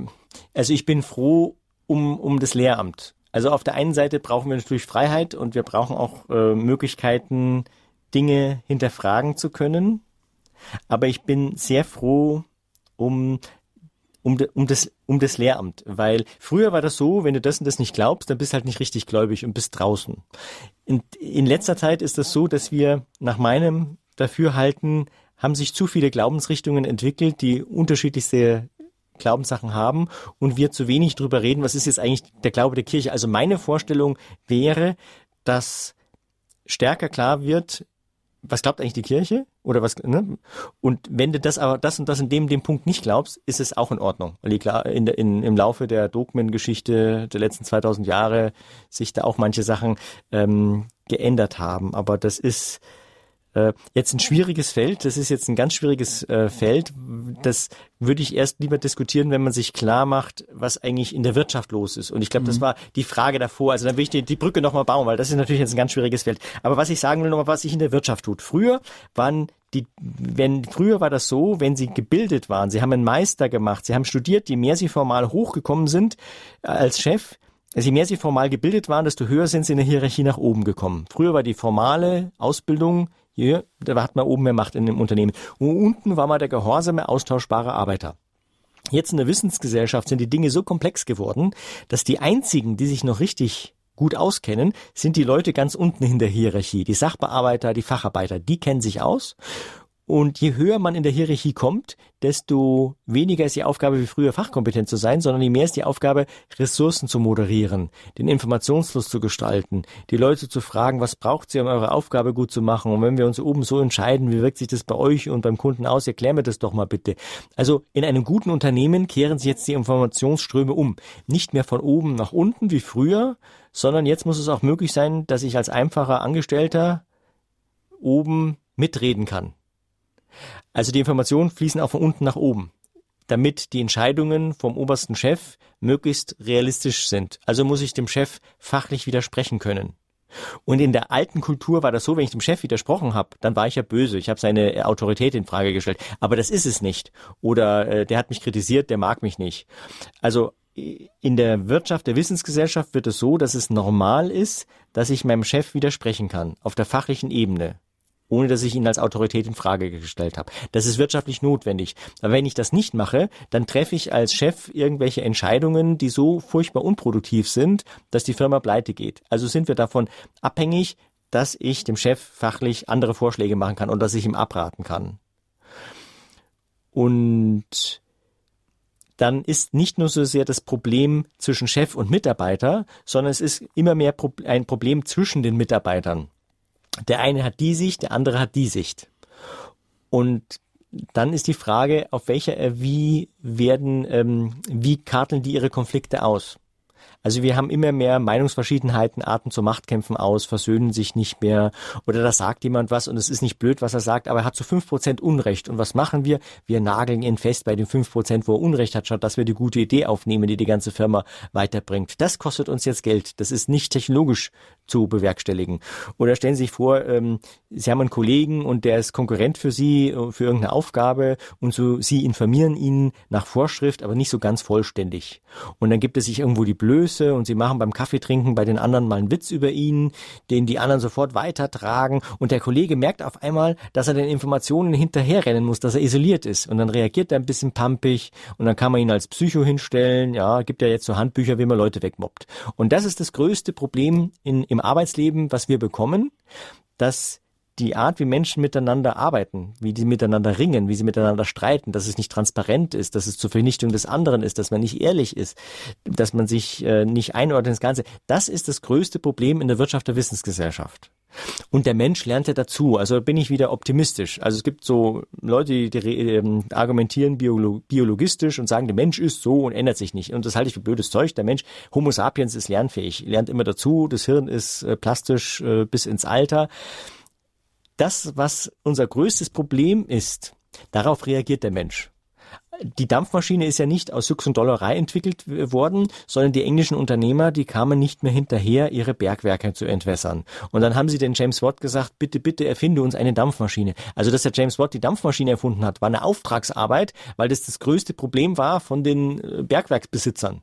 S2: also ich bin froh um, um das Lehramt. Also auf der einen Seite brauchen wir natürlich Freiheit und wir brauchen auch äh, Möglichkeiten, Dinge hinterfragen zu können. Aber ich bin sehr froh um, um, de, um, das, um das Lehramt, weil früher war das so, wenn du das und das nicht glaubst, dann bist halt nicht richtig gläubig und bist draußen. In, in letzter Zeit ist das so, dass wir nach meinem Dafürhalten haben sich zu viele Glaubensrichtungen entwickelt, die unterschiedlichste Glaubenssachen haben und wir zu wenig drüber reden, was ist jetzt eigentlich der Glaube der Kirche. Also meine Vorstellung wäre, dass stärker klar wird, was glaubt eigentlich die Kirche oder was ne? und wenn du das aber das und das in dem dem Punkt nicht glaubst, ist es auch in Ordnung, weil klar in, in im Laufe der Dogmengeschichte der letzten 2000 Jahre sich da auch manche Sachen ähm, geändert haben, aber das ist äh, jetzt ein schwieriges Feld, das ist jetzt ein ganz schwieriges äh, Feld. Das würde ich erst lieber diskutieren, wenn man sich klar macht, was eigentlich in der Wirtschaft los ist. Und ich glaube, mhm. das war die Frage davor. Also dann will ich die, die Brücke nochmal bauen, weil das ist natürlich jetzt ein ganz schwieriges Feld. Aber was ich sagen will nochmal, was sich in der Wirtschaft tut. Früher waren die, wenn, früher war das so, wenn sie gebildet waren, sie haben einen Meister gemacht, sie haben studiert, je mehr sie formal hochgekommen sind äh, als Chef, Also je mehr sie formal gebildet waren, desto höher sind sie in der Hierarchie nach oben gekommen. Früher war die formale Ausbildung, hier, da hat man oben mehr Macht in dem Unternehmen. Und unten war man der gehorsame, austauschbare Arbeiter. Jetzt in der Wissensgesellschaft sind die Dinge so komplex geworden, dass die einzigen, die sich noch richtig gut auskennen, sind die Leute ganz unten in der Hierarchie. Die Sachbearbeiter, die Facharbeiter, die kennen sich aus. Und je höher man in der Hierarchie kommt, desto weniger ist die Aufgabe wie früher fachkompetent zu sein, sondern je mehr ist die Aufgabe, Ressourcen zu moderieren, den Informationsfluss zu gestalten, die Leute zu fragen, was braucht ihr, um eure Aufgabe gut zu machen? Und wenn wir uns oben so entscheiden, wie wirkt sich das bei euch und beim Kunden aus, erklär mir das doch mal bitte. Also in einem guten Unternehmen kehren sich jetzt die Informationsströme um. Nicht mehr von oben nach unten wie früher, sondern jetzt muss es auch möglich sein, dass ich als einfacher Angestellter oben mitreden kann also die Informationen fließen auch von unten nach oben, damit die Entscheidungen vom obersten Chef möglichst realistisch sind. Also muss ich dem Chef fachlich widersprechen können. Und in der alten Kultur war das so, wenn ich dem Chef widersprochen habe, dann war ich ja böse. Ich habe seine Autorität in Frage gestellt. Aber das ist es nicht. Oder äh, der hat mich kritisiert, der mag mich nicht. Also in der Wirtschaft, der Wissensgesellschaft wird es so, dass es normal ist, dass ich meinem Chef widersprechen kann, auf der fachlichen Ebene ohne dass ich ihn als Autorität in Frage gestellt habe. Das ist wirtschaftlich notwendig. Aber wenn ich das nicht mache, dann treffe ich als Chef irgendwelche Entscheidungen, die so furchtbar unproduktiv sind, dass die Firma pleite geht. Also sind wir davon abhängig, dass ich dem Chef fachlich andere Vorschläge machen kann und dass ich ihm abraten kann. Und dann ist nicht nur so sehr das Problem zwischen Chef und Mitarbeiter, sondern es ist immer mehr ein Problem zwischen den Mitarbeitern. Der eine hat die Sicht, der andere hat die Sicht. Und dann ist die Frage, auf welcher, äh, wie werden, ähm, wie karteln die ihre Konflikte aus? Also wir haben immer mehr Meinungsverschiedenheiten, Arten zu Machtkämpfen aus, versöhnen sich nicht mehr oder da sagt jemand was und es ist nicht blöd, was er sagt, aber er hat zu fünf Prozent Unrecht. Und was machen wir? Wir nageln ihn fest bei den fünf Prozent, wo er Unrecht hat, statt dass wir die gute Idee aufnehmen, die die ganze Firma weiterbringt. Das kostet uns jetzt Geld. Das ist nicht technologisch zu bewerkstelligen. Oder stellen Sie sich vor, ähm, Sie haben einen Kollegen und der ist Konkurrent für Sie, äh, für irgendeine Aufgabe und so Sie informieren ihn nach Vorschrift, aber nicht so ganz vollständig. Und dann gibt es sich irgendwo die Blöße und Sie machen beim Kaffeetrinken bei den anderen mal einen Witz über ihn, den die anderen sofort weitertragen. Und der Kollege merkt auf einmal, dass er den Informationen hinterherrennen muss, dass er isoliert ist. Und dann reagiert er ein bisschen pampig und dann kann man ihn als Psycho hinstellen, ja, gibt ja jetzt so Handbücher, wie man Leute wegmobbt. Und das ist das größte Problem in im Arbeitsleben, was wir bekommen, dass die Art, wie Menschen miteinander arbeiten, wie die miteinander ringen, wie sie miteinander streiten, dass es nicht transparent ist, dass es zur Vernichtung des anderen ist, dass man nicht ehrlich ist, dass man sich äh, nicht einordnet ins Ganze, das ist das größte Problem in der Wirtschaft der Wissensgesellschaft. Und der Mensch lernt ja dazu. Also bin ich wieder optimistisch. Also es gibt so Leute, die, ähm, argumentieren biolo biologistisch und sagen, der Mensch ist so und ändert sich nicht. Und das halte ich für blödes Zeug. Der Mensch, Homo sapiens, ist lernfähig, lernt immer dazu. Das Hirn ist äh, plastisch äh, bis ins Alter. Das, was unser größtes Problem ist, darauf reagiert der Mensch die Dampfmaschine ist ja nicht aus Jux und Dollerei entwickelt worden, sondern die englischen Unternehmer, die kamen nicht mehr hinterher, ihre Bergwerke zu entwässern. Und dann haben sie den James Watt gesagt, bitte, bitte erfinde uns eine Dampfmaschine. Also, dass der James Watt die Dampfmaschine erfunden hat, war eine Auftragsarbeit, weil das das größte Problem war von den äh, Bergwerksbesitzern.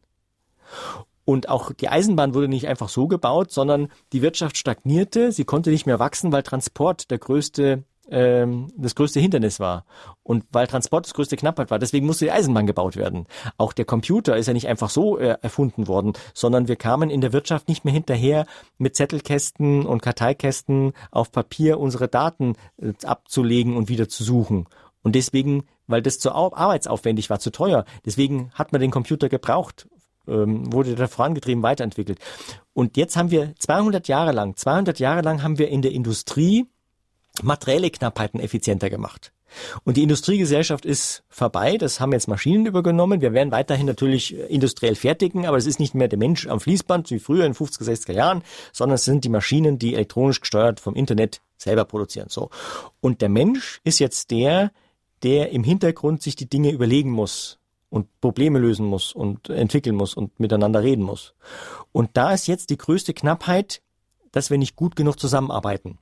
S2: Und auch die Eisenbahn wurde nicht einfach so gebaut, sondern die Wirtschaft stagnierte, sie konnte nicht mehr wachsen, weil Transport der größte ähm, das größte Hindernis war. Und weil Transport das größte Knappheit war, deswegen musste die Eisenbahn gebaut werden. Auch der Computer ist ja nicht einfach so äh, erfunden worden, sondern wir kamen in der Wirtschaft nicht mehr hinterher, mit Zettelkästen und Karteikästen auf Papier unsere Daten äh, abzulegen und wieder zu suchen. Und deswegen, weil das zu arbeitsaufwendig war, zu teuer, deswegen hat man den Computer gebraucht, ähm, wurde der vorangetrieben, weiterentwickelt. Und jetzt haben wir 200 Jahre lang, 200 Jahre lang haben wir in der Industrie materielle Knappheiten effizienter gemacht. Und die Industriegesellschaft ist vorbei, das haben jetzt Maschinen übergenommen. Wir werden weiterhin natürlich äh, industriell fertigen, aber es ist nicht mehr der Mensch am Fließband wie früher in 50er, 60er Jahren, sondern es sind die Maschinen, die elektronisch gesteuert vom Internet selber produzieren. So. Und der Mensch ist jetzt der, der im Hintergrund sich die Dinge überlegen muss und Probleme lösen muss und entwickeln muss und miteinander reden muss. Und da ist jetzt die größte Knappheit, dass wir nicht gut genug zusammenarbeiten.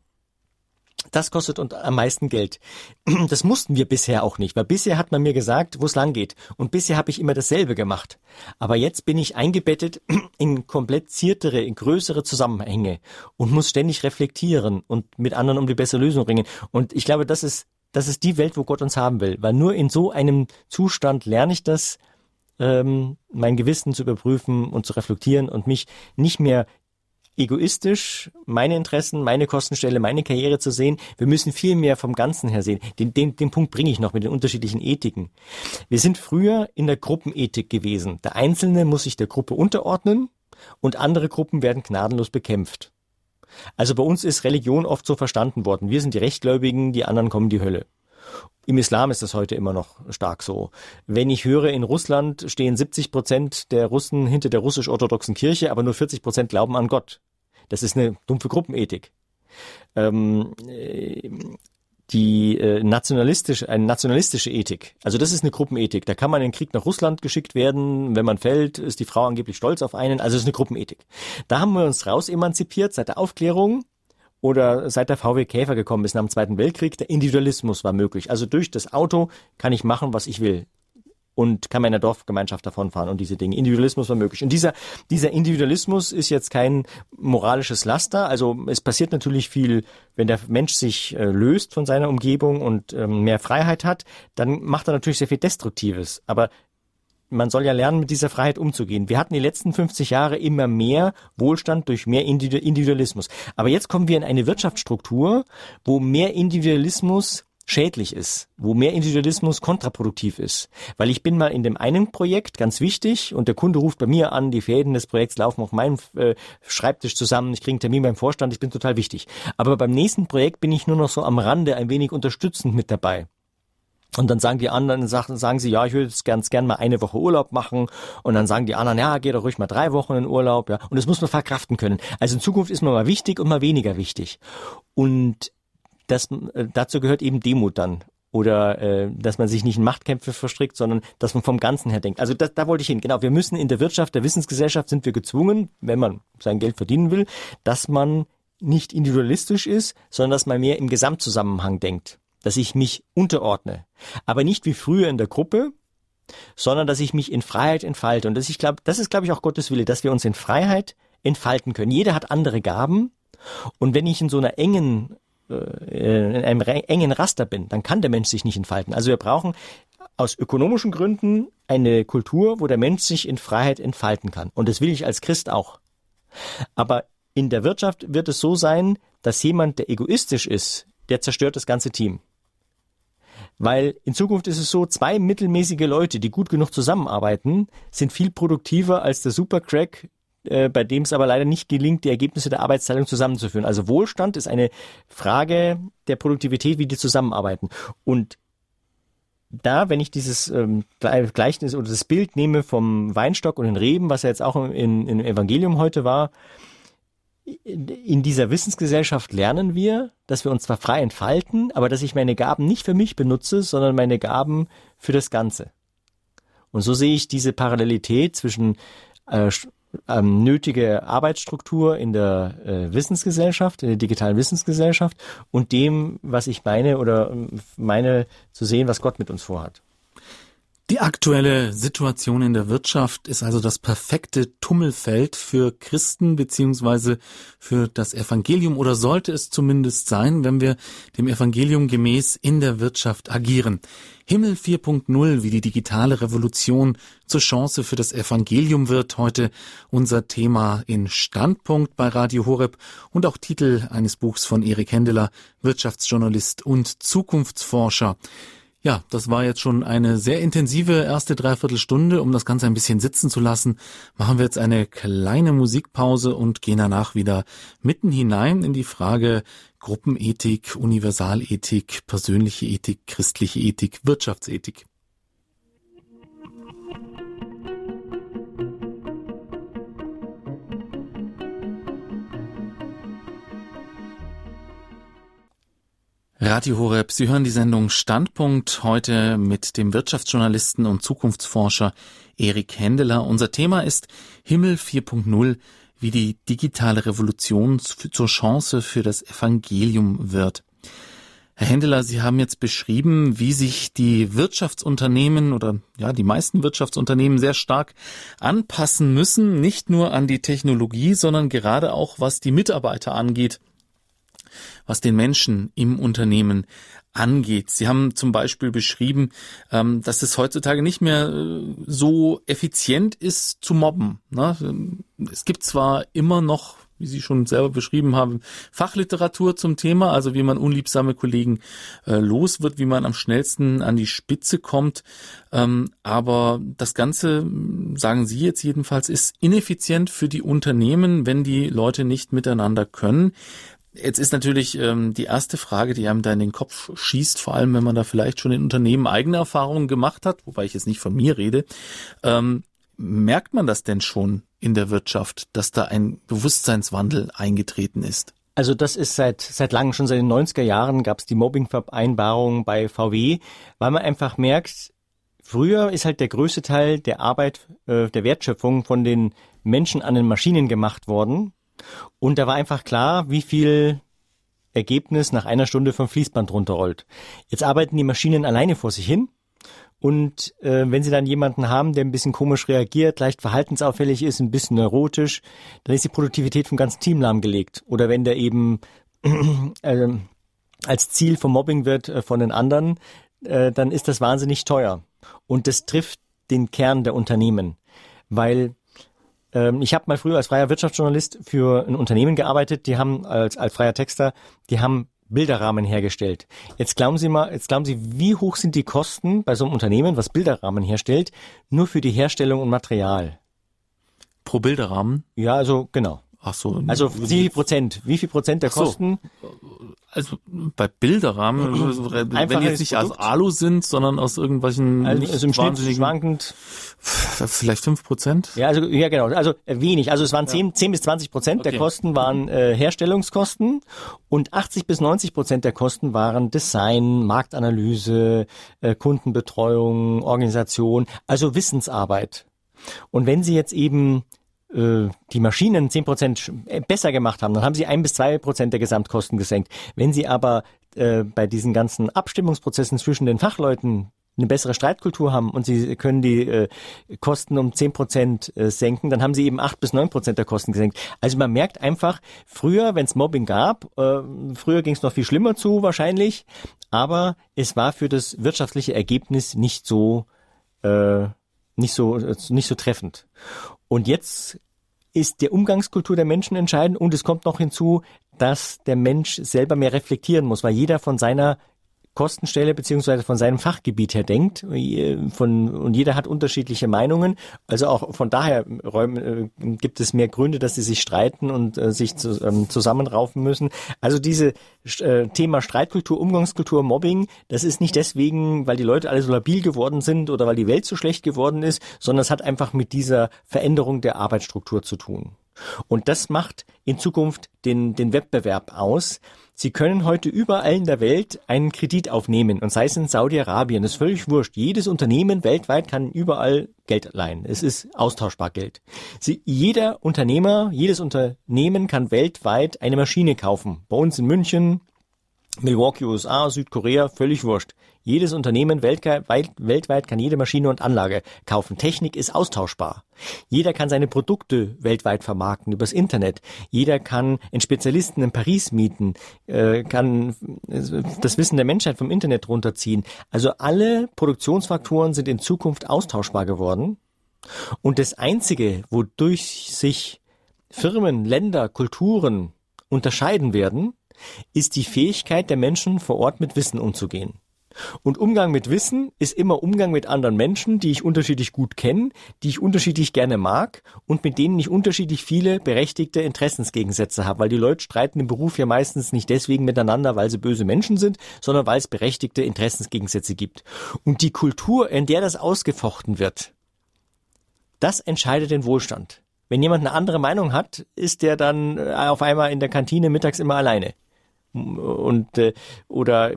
S2: Das kostet uns am meisten Geld. Das mussten wir bisher auch nicht, weil bisher hat man mir gesagt, wo es lang geht. Und bisher habe ich immer dasselbe gemacht. Aber jetzt bin ich eingebettet in kompliziertere, in größere Zusammenhänge und muss ständig reflektieren und mit anderen um die bessere Lösung ringen. Und ich glaube, das ist, das ist die Welt, wo Gott uns haben will. Weil nur in so einem Zustand lerne ich das, ähm, mein Gewissen zu überprüfen und zu reflektieren und mich nicht mehr egoistisch meine Interessen, meine Kostenstelle, meine Karriere zu sehen. Wir müssen viel mehr vom Ganzen her sehen. Den, den, den Punkt bringe ich noch mit den unterschiedlichen Ethiken. Wir sind früher in der Gruppenethik gewesen. Der Einzelne muss sich der Gruppe unterordnen und andere Gruppen werden gnadenlos bekämpft. Also bei uns ist Religion oft so verstanden worden. Wir sind die Rechtgläubigen, die anderen kommen die Hölle. Im Islam ist das heute immer noch stark so. Wenn ich höre, in Russland stehen 70 Prozent der Russen hinter der russisch-orthodoxen Kirche, aber nur 40 Prozent glauben an Gott. Das ist eine dumpfe Gruppenethik. Ähm, äh, die äh, nationalistische, eine nationalistische Ethik. Also das ist eine Gruppenethik. Da kann man in den Krieg nach Russland geschickt werden. Wenn man fällt, ist die Frau angeblich stolz auf einen. Also es ist eine Gruppenethik. Da haben wir uns raus emanzipiert seit der Aufklärung oder seit der VW Käfer gekommen ist nach dem Zweiten Weltkrieg. Der Individualismus war möglich. Also durch das Auto kann ich machen, was ich will und kann man in der Dorfgemeinschaft davonfahren und diese Dinge. Individualismus war möglich. Und dieser, dieser Individualismus ist jetzt kein moralisches Laster. Also es passiert natürlich viel, wenn der Mensch sich äh, löst von seiner Umgebung und ähm, mehr Freiheit hat, dann macht er natürlich sehr viel Destruktives. Aber man soll ja lernen, mit dieser Freiheit umzugehen. Wir hatten die letzten 50 Jahre immer mehr Wohlstand durch mehr Individualismus. Aber jetzt kommen wir in eine Wirtschaftsstruktur, wo mehr Individualismus schädlich ist, wo mehr Individualismus kontraproduktiv ist. Weil ich bin mal in dem einen Projekt ganz wichtig und der Kunde ruft bei mir an, die Fäden des Projekts laufen auf meinem äh, Schreibtisch zusammen, ich kriege einen Termin beim Vorstand, ich bin total wichtig. Aber beim nächsten Projekt bin ich nur noch so am Rande ein wenig unterstützend mit dabei. Und dann sagen die anderen, sagen, sagen sie, ja, ich würde jetzt ganz gern mal eine Woche Urlaub machen. Und dann sagen die anderen, ja, geh doch ruhig mal drei Wochen in Urlaub, ja. Und das muss man verkraften können. Also in Zukunft ist man mal wichtig und mal weniger wichtig. Und das, äh, dazu gehört eben Demut dann. Oder äh, dass man sich nicht in Machtkämpfe verstrickt, sondern dass man vom Ganzen her denkt. Also das, da wollte ich hin. Genau, wir müssen in der Wirtschaft, der Wissensgesellschaft sind wir gezwungen, wenn man sein Geld verdienen will, dass man nicht individualistisch ist, sondern dass man mehr im Gesamtzusammenhang denkt. Dass ich mich unterordne. Aber nicht wie früher in der Gruppe, sondern dass ich mich in Freiheit entfalte. Und das, ich glaube, das ist, glaube ich, auch Gottes Wille, dass wir uns in Freiheit entfalten können. Jeder hat andere Gaben. Und wenn ich in so einer engen in einem engen Raster bin, dann kann der Mensch sich nicht entfalten. Also wir brauchen aus ökonomischen Gründen eine Kultur, wo der Mensch sich in Freiheit entfalten kann. Und das will ich als Christ auch. Aber in der Wirtschaft wird es so sein, dass jemand, der egoistisch ist, der zerstört das ganze Team. Weil in Zukunft ist es so, zwei mittelmäßige Leute, die gut genug zusammenarbeiten, sind viel produktiver als der Supercrack, äh, bei dem es aber leider nicht gelingt, die Ergebnisse der Arbeitsteilung zusammenzuführen. Also Wohlstand ist eine Frage der Produktivität, wie die zusammenarbeiten. Und da, wenn ich dieses ähm, Gleichnis oder das Bild nehme vom Weinstock und den Reben, was ja jetzt auch in, im Evangelium heute war, in dieser Wissensgesellschaft lernen wir, dass wir uns zwar frei entfalten, aber dass ich meine Gaben nicht für mich benutze, sondern meine Gaben für das Ganze. Und so sehe ich diese Parallelität zwischen äh, ähm, nötige Arbeitsstruktur in der äh, Wissensgesellschaft, in der digitalen Wissensgesellschaft und dem, was ich meine oder ähm, meine zu sehen, was Gott mit uns vorhat.
S1: Die aktuelle Situation in der Wirtschaft ist also das perfekte Tummelfeld für Christen beziehungsweise für das Evangelium oder sollte es zumindest sein, wenn wir dem Evangelium gemäß in der Wirtschaft agieren. Himmel 4.0, wie die digitale Revolution zur Chance für das Evangelium wird, heute unser Thema in Standpunkt bei Radio Horeb und auch Titel eines Buchs von Erik Händeler, Wirtschaftsjournalist und Zukunftsforscher. Ja, das war jetzt schon eine sehr intensive erste Dreiviertelstunde. Um das Ganze ein bisschen sitzen zu lassen, machen wir jetzt eine kleine Musikpause und gehen danach wieder mitten hinein in die Frage Gruppenethik, Universalethik, persönliche Ethik, christliche Ethik, Wirtschaftsethik. Radio Horeb, Sie hören die Sendung Standpunkt heute mit dem Wirtschaftsjournalisten und Zukunftsforscher Erik Händeler. Unser Thema ist Himmel 4.0, wie die digitale Revolution zur Chance für das Evangelium wird. Herr Händeler, Sie haben jetzt beschrieben, wie sich die Wirtschaftsunternehmen oder ja, die meisten Wirtschaftsunternehmen sehr stark anpassen müssen, nicht nur an die Technologie, sondern gerade auch was die Mitarbeiter angeht, was den Menschen im Unternehmen angeht. Sie haben zum Beispiel beschrieben, ähm, dass es heutzutage nicht mehr äh, so effizient ist zu mobben. Ne? Es gibt zwar immer noch wie Sie schon selber beschrieben haben, Fachliteratur zum Thema, also wie man unliebsame Kollegen äh, los wird, wie man am schnellsten an die Spitze kommt. Ähm, aber das Ganze, sagen Sie jetzt jedenfalls, ist ineffizient für die Unternehmen, wenn die Leute nicht miteinander können. Jetzt ist natürlich ähm, die erste Frage, die einem da in den Kopf schießt, vor allem wenn man da vielleicht schon in Unternehmen eigene Erfahrungen gemacht hat, wobei ich jetzt nicht von mir rede. Ähm, merkt man das denn schon in der Wirtschaft, dass da ein Bewusstseinswandel eingetreten ist?
S2: Also das ist seit seit langem, schon seit den 90er Jahren gab es die Mobbing-Vereinbarung bei VW, weil man einfach merkt, früher ist halt der größte Teil der Arbeit, äh, der Wertschöpfung von den Menschen an den Maschinen gemacht worden. Und da war einfach klar, wie viel Ergebnis nach einer Stunde vom Fließband runterrollt. Jetzt arbeiten die Maschinen alleine vor sich hin und äh, wenn Sie dann jemanden haben, der ein bisschen komisch reagiert, leicht verhaltensauffällig ist, ein bisschen neurotisch, dann ist die Produktivität vom ganzen Team lahmgelegt. Oder wenn der eben äh, als Ziel vom Mobbing wird äh, von den anderen, äh, dann ist das wahnsinnig teuer. Und das trifft den Kern der Unternehmen. Weil ich habe mal früher als freier Wirtschaftsjournalist für ein Unternehmen gearbeitet, die haben als, als freier Texter, die haben Bilderrahmen hergestellt. Jetzt glauben Sie mal, jetzt glauben Sie, wie hoch sind die Kosten bei so einem Unternehmen, was Bilderrahmen herstellt, nur für die Herstellung und Material?
S1: Pro Bilderrahmen?
S2: Ja, also genau.
S1: Ach so.
S2: Also wie viel Prozent? Wie viel Prozent der Kosten?
S1: Also bei Bilderrahmen, wenn die jetzt nicht Produkt? aus Alu sind, sondern aus irgendwelchen
S2: also, also im Schnitt schwankend
S1: vielleicht fünf Prozent.
S2: Ja, also ja genau, also äh, wenig. Also es waren zehn, zehn bis zwanzig Prozent okay. der Kosten waren äh, Herstellungskosten und 80 bis 90 Prozent der Kosten waren Design, Marktanalyse, äh, Kundenbetreuung, Organisation, also Wissensarbeit. Und wenn Sie jetzt eben die Maschinen zehn Prozent äh, besser gemacht haben, dann haben sie ein bis zwei Prozent der Gesamtkosten gesenkt. Wenn sie aber äh, bei diesen ganzen Abstimmungsprozessen zwischen den Fachleuten eine bessere Streitkultur haben und sie können die äh, Kosten um zehn Prozent äh, senken, dann haben sie eben acht bis neun Prozent der Kosten gesenkt. Also man merkt einfach, früher, wenn es Mobbing gab, äh, früher ging es noch viel schlimmer zu wahrscheinlich, aber es war für das wirtschaftliche Ergebnis nicht so äh, nicht so nicht so treffend. Und jetzt ist der Umgangskultur der Menschen entscheidend und es kommt noch hinzu, dass der Mensch selber mehr reflektieren muss, weil jeder von seiner Kostenstelle beziehungsweise von seinem Fachgebiet her denkt. Äh, von, und jeder hat unterschiedliche Meinungen. Also auch von daher äh, gibt es mehr Gründe, dass sie sich streiten und äh, sich zu, ähm, zusammenraufen müssen. Also diese äh, Thema Streitkultur, Umgangskultur, Mobbing, das ist nicht deswegen, weil die Leute alle so labil geworden sind oder weil die Welt so schlecht geworden ist, sondern es hat einfach mit dieser Veränderung der Arbeitsstruktur zu tun. Und das macht in Zukunft den, den Wettbewerb aus. Sie können heute überall in der Welt einen Kredit aufnehmen und sei es in Saudi-Arabien, ist völlig wurscht. Jedes Unternehmen weltweit kann überall Geld leihen. Es ist austauschbar Geld. Sie, jeder Unternehmer, jedes Unternehmen kann weltweit eine Maschine kaufen. Bei uns in München, Milwaukee, USA, Südkorea, völlig wurscht. Jedes Unternehmen weltweit kann jede Maschine und Anlage kaufen. Technik ist austauschbar. Jeder kann seine Produkte weltweit vermarkten übers Internet. Jeder kann einen Spezialisten in Paris mieten, äh, kann das Wissen der Menschheit vom Internet runterziehen. Also alle Produktionsfaktoren sind in Zukunft austauschbar geworden. Und das Einzige, wodurch sich Firmen, Länder, Kulturen unterscheiden werden, ist die Fähigkeit der Menschen vor Ort mit Wissen umzugehen. Und Umgang mit Wissen ist immer Umgang mit anderen Menschen, die ich unterschiedlich gut kenne, die ich unterschiedlich gerne mag und mit denen ich unterschiedlich viele berechtigte Interessensgegensätze habe, weil die Leute streiten im Beruf ja meistens nicht deswegen miteinander, weil sie böse Menschen sind, sondern weil es berechtigte Interessensgegensätze gibt. Und die Kultur, in der das ausgefochten wird, das entscheidet den Wohlstand. Wenn jemand eine andere Meinung hat, ist der dann äh, auf einmal in der Kantine mittags immer alleine und äh, oder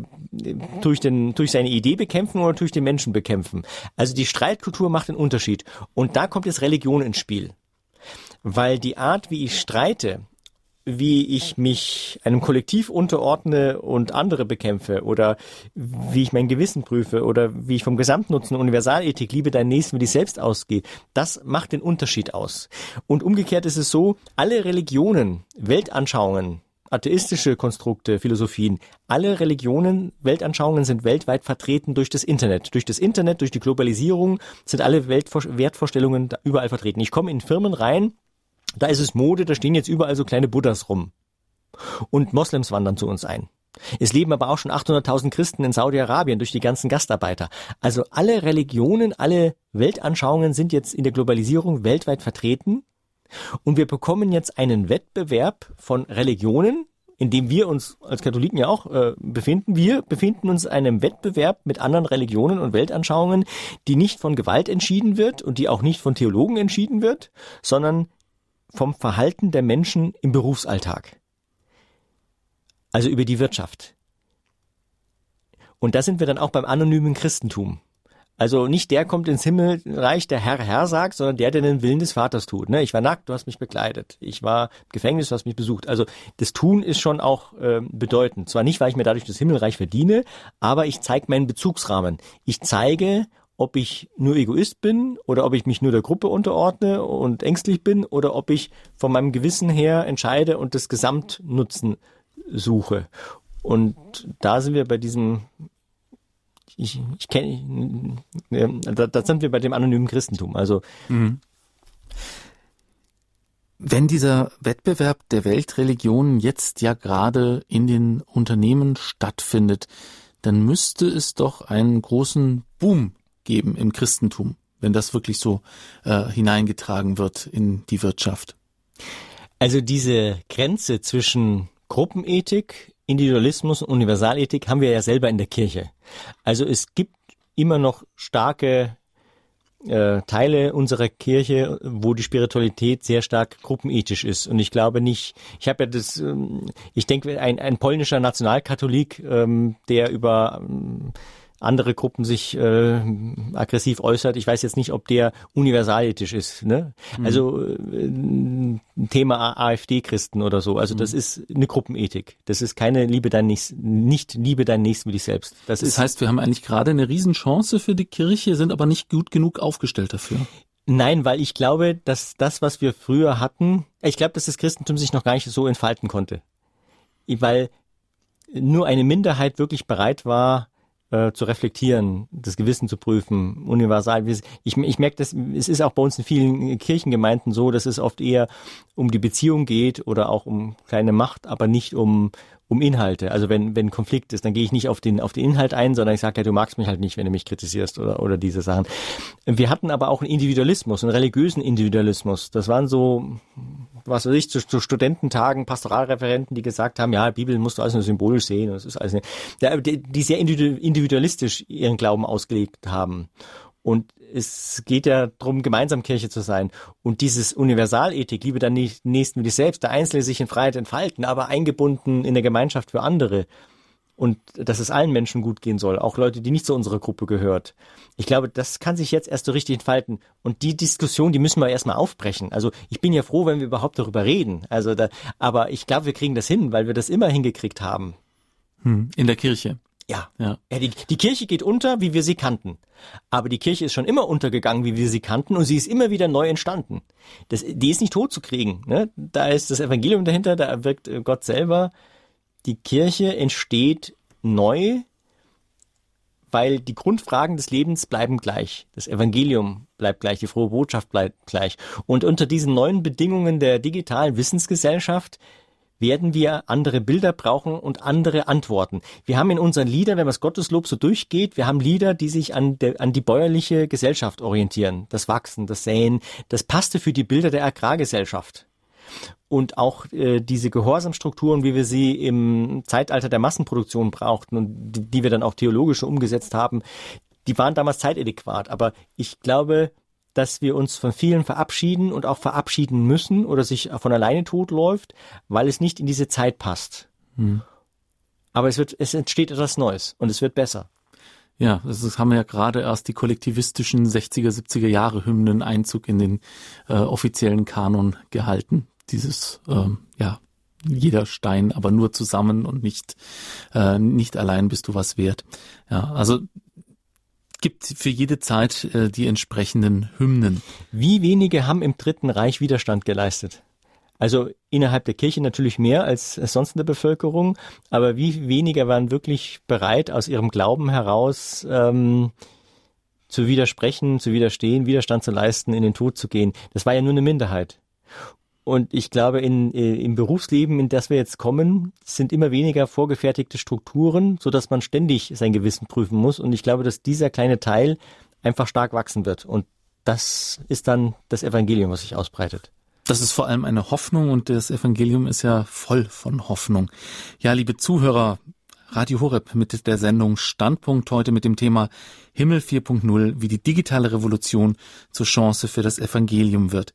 S2: durch den durch seine Idee bekämpfen oder durch den Menschen bekämpfen. Also die Streitkultur macht einen Unterschied und da kommt jetzt Religion ins Spiel, weil die Art, wie ich streite, wie ich mich einem Kollektiv unterordne und andere bekämpfe oder wie ich mein Gewissen prüfe oder wie ich vom Gesamtnutzen Universalethik liebe dein Nächsten wie dich selbst ausgehe, das macht den Unterschied aus. Und umgekehrt ist es so, alle Religionen, Weltanschauungen, atheistische Konstrukte, Philosophien, alle Religionen, Weltanschauungen sind weltweit vertreten durch das Internet. Durch das Internet, durch die Globalisierung sind alle Weltvor Wertvorstellungen überall vertreten. Ich komme in Firmen rein, da ist es Mode, da stehen jetzt überall so kleine Buddhas rum. Und Moslems wandern zu uns ein. Es leben aber auch schon 800.000 Christen in Saudi-Arabien durch die ganzen Gastarbeiter. Also alle Religionen, alle Weltanschauungen sind jetzt in der Globalisierung weltweit vertreten. Und wir bekommen jetzt einen Wettbewerb von Religionen, in dem wir uns als Katholiken ja auch äh, befinden. Wir befinden uns in einem Wettbewerb mit anderen Religionen und Weltanschauungen, die nicht von Gewalt entschieden wird und die auch nicht von Theologen entschieden wird, sondern vom Verhalten der Menschen im Berufsalltag. Also über die Wirtschaft. Und da sind wir dann auch beim anonymen Christentum. Also nicht der kommt ins Himmelreich, der Herr Herr sagt, sondern der, der den Willen des Vaters tut. Ne? Ich war nackt, du hast mich bekleidet. Ich war im Gefängnis, du hast mich besucht. Also das Tun ist schon auch äh, bedeutend. Zwar nicht, weil ich mir dadurch das Himmelreich verdiene, aber ich zeige meinen Bezugsrahmen. Ich zeige ob ich nur Egoist bin oder ob ich mich nur der Gruppe unterordne und ängstlich bin oder ob ich von meinem Gewissen her entscheide und das Gesamtnutzen suche. Und da sind wir bei diesem, ich, ich kenne, da, da sind wir bei dem anonymen Christentum. Also mhm.
S1: Wenn dieser Wettbewerb der Weltreligionen jetzt ja gerade in den Unternehmen stattfindet, dann müsste es doch einen großen Boom geben im Christentum, wenn das wirklich so äh, hineingetragen wird in die Wirtschaft?
S2: Also diese Grenze zwischen Gruppenethik, Individualismus und Universalethik haben wir ja selber in der Kirche. Also es gibt immer noch starke äh, Teile unserer Kirche, wo die Spiritualität sehr stark gruppenethisch ist. Und ich glaube nicht, ich habe ja das, ähm, ich denke, ein, ein polnischer Nationalkatholik, ähm, der über ähm, andere Gruppen sich äh, aggressiv äußert. Ich weiß jetzt nicht, ob der universalethisch ist. Ne? Mhm. Also äh, Thema AfD-Christen oder so. Also das mhm. ist eine Gruppenethik. Das ist keine Liebe dein Nächsten, nicht Liebe dein Nächsten wie dich selbst.
S1: Das, das ist, heißt, wir haben eigentlich gerade eine Riesenchance für die Kirche, sind aber nicht gut genug aufgestellt dafür.
S2: Nein, weil ich glaube, dass das, was wir früher hatten, ich glaube, dass das Christentum sich noch gar nicht so entfalten konnte. Weil nur eine Minderheit wirklich bereit war, äh, zu reflektieren, das Gewissen zu prüfen, universal. Ich, ich merke, dass es ist auch bei uns in vielen Kirchengemeinden so, dass es oft eher um die Beziehung geht oder auch um kleine Macht, aber nicht um um Inhalte. Also wenn wenn Konflikt ist, dann gehe ich nicht auf den auf den Inhalt ein, sondern ich sage ja, du magst mich halt nicht, wenn du mich kritisierst oder oder diese Sachen. Wir hatten aber auch einen Individualismus, einen religiösen Individualismus. Das waren so was weiß ich, zu, zu Studententagen, Pastoralreferenten, die gesagt haben, ja, Bibel musst du alles nur symbolisch sehen. Das ist alles, die, die sehr individualistisch ihren Glauben ausgelegt haben. Und es geht ja darum, gemeinsam Kirche zu sein. Und dieses Universalethik, Liebe dann nicht Nächsten wie dich selbst, der Einzelne sich in Freiheit entfalten, aber eingebunden in der Gemeinschaft für andere. Und dass es allen Menschen gut gehen soll, auch Leute, die nicht zu unserer Gruppe gehört. Ich glaube, das kann sich jetzt erst so richtig entfalten. Und die Diskussion, die müssen wir erstmal aufbrechen. Also ich bin ja froh, wenn wir überhaupt darüber reden. Also da, aber ich glaube, wir kriegen das hin, weil wir das immer hingekriegt haben.
S1: Hm, in der Kirche.
S2: Ja. ja. ja die, die Kirche geht unter, wie wir sie kannten. Aber die Kirche ist schon immer untergegangen, wie wir sie kannten, und sie ist immer wieder neu entstanden. Das, die ist nicht tot zu kriegen. Ne? Da ist das Evangelium dahinter, da wirkt Gott selber. Die Kirche entsteht neu, weil die Grundfragen des Lebens bleiben gleich. Das Evangelium bleibt gleich, die frohe Botschaft bleibt gleich. Und unter diesen neuen Bedingungen der digitalen Wissensgesellschaft werden wir andere Bilder brauchen und andere Antworten. Wir haben in unseren Liedern, wenn man das Gotteslob so durchgeht, wir haben Lieder, die sich an, der, an die bäuerliche Gesellschaft orientieren. Das Wachsen, das Säen, das passte für die Bilder der Agrargesellschaft. Und auch äh, diese Gehorsamstrukturen, wie wir sie im Zeitalter der Massenproduktion brauchten und die, die wir dann auch theologisch umgesetzt haben, die waren damals zeitadäquat. Aber ich glaube, dass wir uns von vielen verabschieden und auch verabschieden müssen oder sich von alleine totläuft, weil es nicht in diese Zeit passt. Hm. Aber es wird, es entsteht etwas Neues und es wird besser.
S1: Ja, das haben ja gerade erst die kollektivistischen 60er, 70er Jahre Hymnen Einzug in den äh, offiziellen Kanon gehalten. Dieses, ähm, ja, jeder Stein, aber nur zusammen und nicht, äh, nicht allein bist du was wert. Ja, also gibt für jede Zeit äh, die entsprechenden Hymnen.
S2: Wie wenige haben im Dritten Reich Widerstand geleistet? Also innerhalb der Kirche natürlich mehr als sonst in der Bevölkerung, aber wie weniger waren wirklich bereit, aus ihrem Glauben heraus ähm, zu widersprechen, zu widerstehen, Widerstand zu leisten, in den Tod zu gehen. Das war ja nur eine Minderheit. Und ich glaube, in, äh, im Berufsleben, in das wir jetzt kommen, sind immer weniger vorgefertigte Strukturen, so dass man ständig sein Gewissen prüfen muss. Und ich glaube, dass dieser kleine Teil einfach stark wachsen wird. Und das ist dann das Evangelium, was sich ausbreitet.
S1: Das ist vor allem eine Hoffnung und das Evangelium ist ja voll von Hoffnung. Ja, liebe Zuhörer, Radio Horeb mit der Sendung Standpunkt heute mit dem Thema Himmel 4.0, wie die digitale Revolution zur Chance für das Evangelium wird.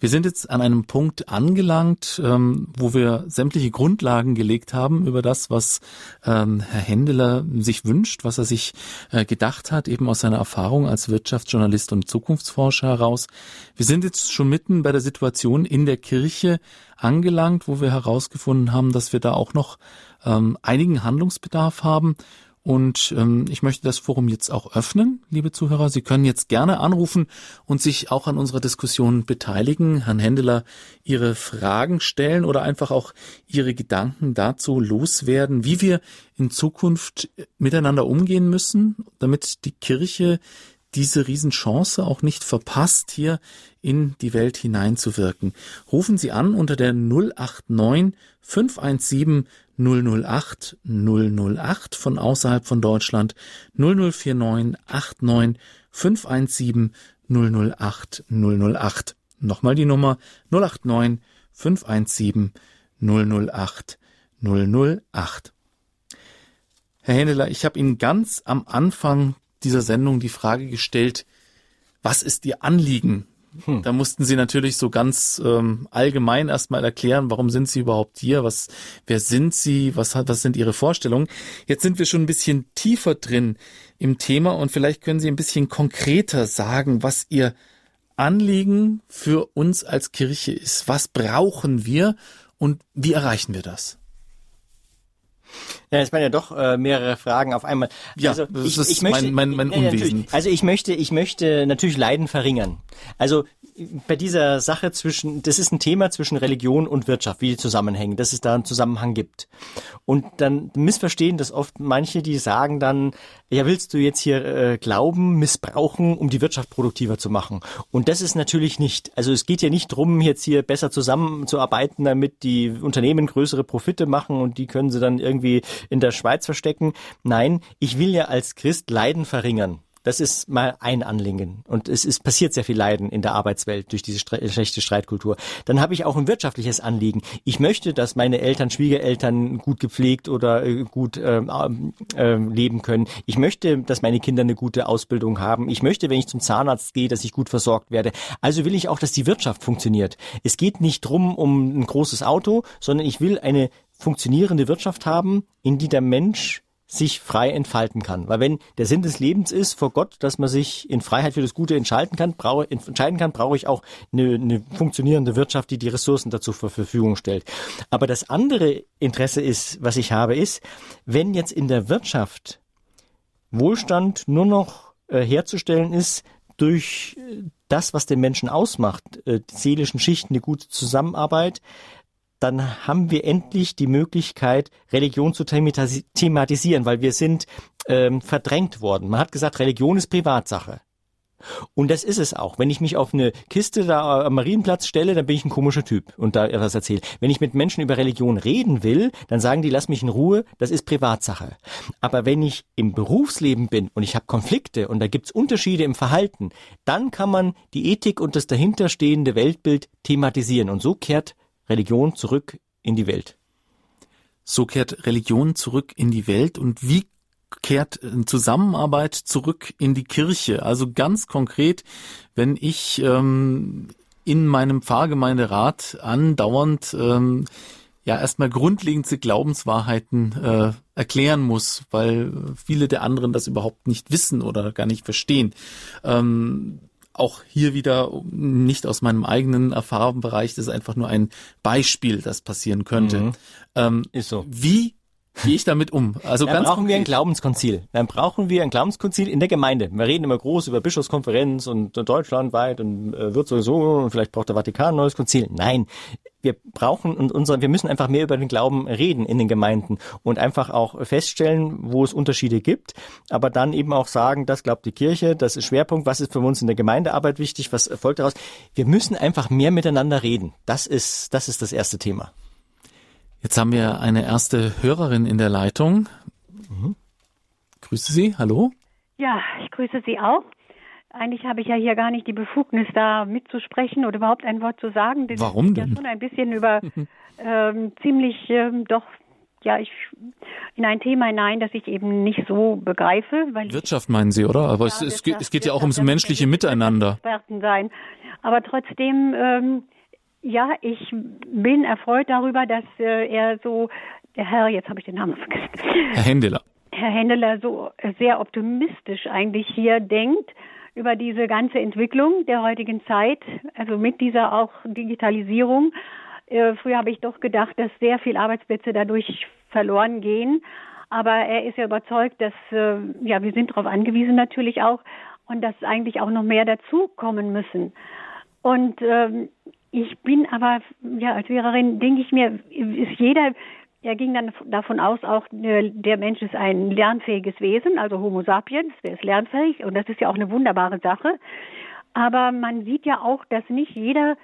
S1: Wir sind jetzt an einem Punkt angelangt, ähm, wo wir sämtliche Grundlagen gelegt haben über das, was ähm, Herr Händeler sich wünscht, was er sich äh, gedacht hat, eben aus seiner Erfahrung als Wirtschaftsjournalist und Zukunftsforscher heraus. Wir sind jetzt schon mitten bei der Situation in der Kirche angelangt, wo wir herausgefunden haben, dass wir da auch noch ähm, einigen Handlungsbedarf haben und ähm, ich möchte das Forum jetzt auch öffnen, liebe Zuhörer. Sie können jetzt gerne anrufen und sich auch an unserer Diskussion beteiligen, Herrn Händeler Ihre Fragen stellen oder einfach auch Ihre Gedanken dazu loswerden, wie wir in Zukunft miteinander umgehen müssen, damit die Kirche diese Riesenchance auch nicht verpasst, hier in die Welt hineinzuwirken. Rufen Sie an unter der 089 517 008 008 von außerhalb von Deutschland 0049 89 517 008 008. Nochmal die Nummer 089 517 008 008. Herr Hendeler, ich habe Ihnen ganz am Anfang dieser Sendung die Frage gestellt, was ist Ihr Anliegen hm. Da mussten sie natürlich so ganz ähm, allgemein erstmal erklären, warum sind sie überhaupt hier, was, wer sind sie, was, was sind ihre Vorstellungen. Jetzt sind wir schon ein bisschen tiefer drin im Thema und vielleicht können Sie ein bisschen konkreter sagen, was Ihr Anliegen für uns als Kirche ist. Was brauchen wir und wie erreichen wir das?
S2: Ja, es waren ja doch äh, mehrere Fragen auf einmal.
S1: Ja, also, das ich, ist ich möchte, mein, mein, mein Unwesen.
S2: Also ich möchte, ich möchte natürlich Leiden verringern. Also bei dieser Sache zwischen, das ist ein Thema zwischen Religion und Wirtschaft, wie die zusammenhängen, dass es da einen Zusammenhang gibt. Und dann missverstehen das oft manche, die sagen dann, ja, willst du jetzt hier äh, Glauben missbrauchen, um die Wirtschaft produktiver zu machen? Und das ist natürlich nicht. Also es geht ja nicht drum, jetzt hier besser zusammenzuarbeiten, damit die Unternehmen größere Profite machen und die können sie dann irgendwie in der Schweiz verstecken. Nein, ich will ja als Christ Leiden verringern. Das ist mal ein Anliegen. Und es ist passiert sehr viel Leiden in der Arbeitswelt durch diese schlechte Streitkultur. Dann habe ich auch ein wirtschaftliches Anliegen. Ich möchte, dass meine Eltern, Schwiegereltern gut gepflegt oder äh, gut äh, äh, leben können. Ich möchte, dass meine Kinder eine gute Ausbildung haben. Ich möchte, wenn ich zum Zahnarzt gehe, dass ich gut versorgt werde. Also will ich auch, dass die Wirtschaft funktioniert. Es geht nicht drum um ein großes Auto, sondern ich will eine funktionierende Wirtschaft haben, in die der Mensch sich frei entfalten kann. Weil wenn der Sinn des Lebens ist vor Gott, dass man sich in Freiheit für das Gute entscheiden kann, brauche, entscheiden kann, brauche ich auch eine, eine funktionierende Wirtschaft, die die Ressourcen dazu zur Verfügung stellt. Aber das andere Interesse ist, was ich habe, ist, wenn jetzt in der Wirtschaft Wohlstand nur noch äh, herzustellen ist durch äh, das, was den Menschen ausmacht, äh, die seelischen Schichten, eine gute Zusammenarbeit, dann haben wir endlich die Möglichkeit, Religion zu thematisieren, weil wir sind ähm, verdrängt worden. Man hat gesagt, Religion ist Privatsache. Und das ist es auch. Wenn ich mich auf eine Kiste da am Marienplatz stelle, dann bin ich ein komischer Typ und da etwas erzähle. Wenn ich mit Menschen über Religion reden will, dann sagen die, lass mich in Ruhe, das ist Privatsache. Aber wenn ich im Berufsleben bin und ich habe Konflikte und da gibt's Unterschiede im Verhalten, dann kann man die Ethik und das dahinterstehende Weltbild thematisieren. Und so kehrt Religion zurück in die Welt.
S1: So kehrt Religion zurück in die Welt und wie kehrt Zusammenarbeit zurück in die Kirche? Also ganz konkret, wenn ich ähm, in meinem Pfarrgemeinderat andauernd ähm, ja erstmal grundlegendste Glaubenswahrheiten äh, erklären muss, weil viele der anderen das überhaupt nicht wissen oder gar nicht verstehen. Ähm, auch hier wieder nicht aus meinem eigenen Erfahrungsbereich, das ist einfach nur ein Beispiel, das passieren könnte. Mhm.
S2: Ähm, ist so.
S1: Wie gehe ich damit um?
S2: Also dann ganz brauchen wir ein Glaubenskonzil. Dann brauchen wir ein Glaubenskonzil in der Gemeinde. Wir reden immer groß über Bischofskonferenz und deutschlandweit und äh, wird sowieso und vielleicht braucht der Vatikan ein neues Konzil. Nein, wir brauchen und unser, wir müssen einfach mehr über den Glauben reden in den Gemeinden und einfach auch feststellen, wo es Unterschiede gibt, aber dann eben auch sagen, das glaubt die Kirche, das ist Schwerpunkt, was ist für uns in der Gemeindearbeit wichtig, was folgt daraus. Wir müssen einfach mehr miteinander reden. Das ist, das ist das erste Thema.
S1: Jetzt haben wir eine erste Hörerin in der Leitung. Mhm. Grüße Sie, hallo.
S3: Ja, ich grüße Sie auch. Eigentlich habe ich ja hier gar nicht die Befugnis, da mitzusprechen oder überhaupt ein Wort zu sagen.
S1: Denn Warum denn?
S3: Ja schon ein bisschen über ähm, ziemlich ähm, doch ja ich in ein Thema hinein, das ich eben nicht so begreife.
S1: Wirtschaft meinen Sie, oder? Aber ja, es, es, geht, es geht ja auch ums menschliche Miteinander.
S3: Experten sein. Aber trotzdem, ähm, ja, ich bin erfreut darüber, dass äh, er so, der Herr, jetzt habe ich den Namen vergessen.
S1: Herr Händeler.
S3: Herr Händeler so sehr optimistisch eigentlich hier denkt über diese ganze Entwicklung der heutigen Zeit, also mit dieser auch Digitalisierung. Äh, früher habe ich doch gedacht, dass sehr viele Arbeitsplätze dadurch verloren gehen. Aber er ist ja überzeugt, dass äh, ja wir sind darauf angewiesen natürlich auch und dass eigentlich auch noch mehr dazukommen müssen. Und ähm, ich bin aber ja als Lehrerin denke ich mir, ist jeder er ging dann davon aus, auch der Mensch ist ein lernfähiges Wesen, also Homo sapiens, der ist lernfähig und das ist ja auch eine wunderbare Sache. Aber man sieht ja auch, dass nicht jeder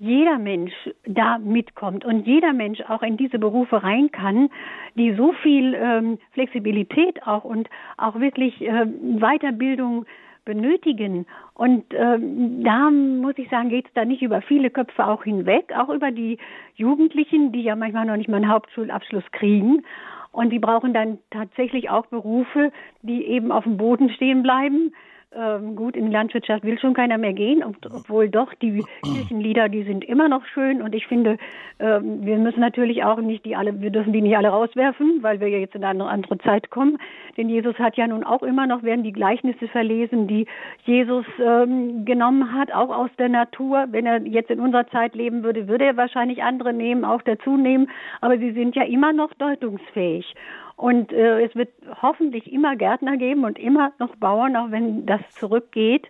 S3: jeder Mensch da mitkommt und jeder Mensch auch in diese Berufe rein kann, die so viel ähm, Flexibilität auch und auch wirklich äh, Weiterbildung benötigen. Und ähm, da muss ich sagen, geht es da nicht über viele Köpfe auch hinweg, auch über die Jugendlichen, die ja manchmal noch nicht mal einen Hauptschulabschluss kriegen. Und die brauchen dann tatsächlich auch Berufe, die eben auf dem Boden stehen bleiben, ähm, gut, in die Landwirtschaft will schon keiner mehr gehen, obwohl doch die Kirchenlieder, die sind immer noch schön und ich finde, ähm, wir müssen natürlich auch nicht die alle, wir dürfen die nicht alle rauswerfen, weil wir ja jetzt in eine andere Zeit kommen. Denn Jesus hat ja nun auch immer noch, werden die Gleichnisse verlesen, die Jesus ähm, genommen hat, auch aus der Natur. Wenn er jetzt in unserer Zeit leben würde, würde er wahrscheinlich andere nehmen, auch dazu nehmen, aber sie sind ja immer noch deutungsfähig. Und äh, es wird hoffentlich immer Gärtner geben und immer noch Bauern, auch wenn das zurückgeht.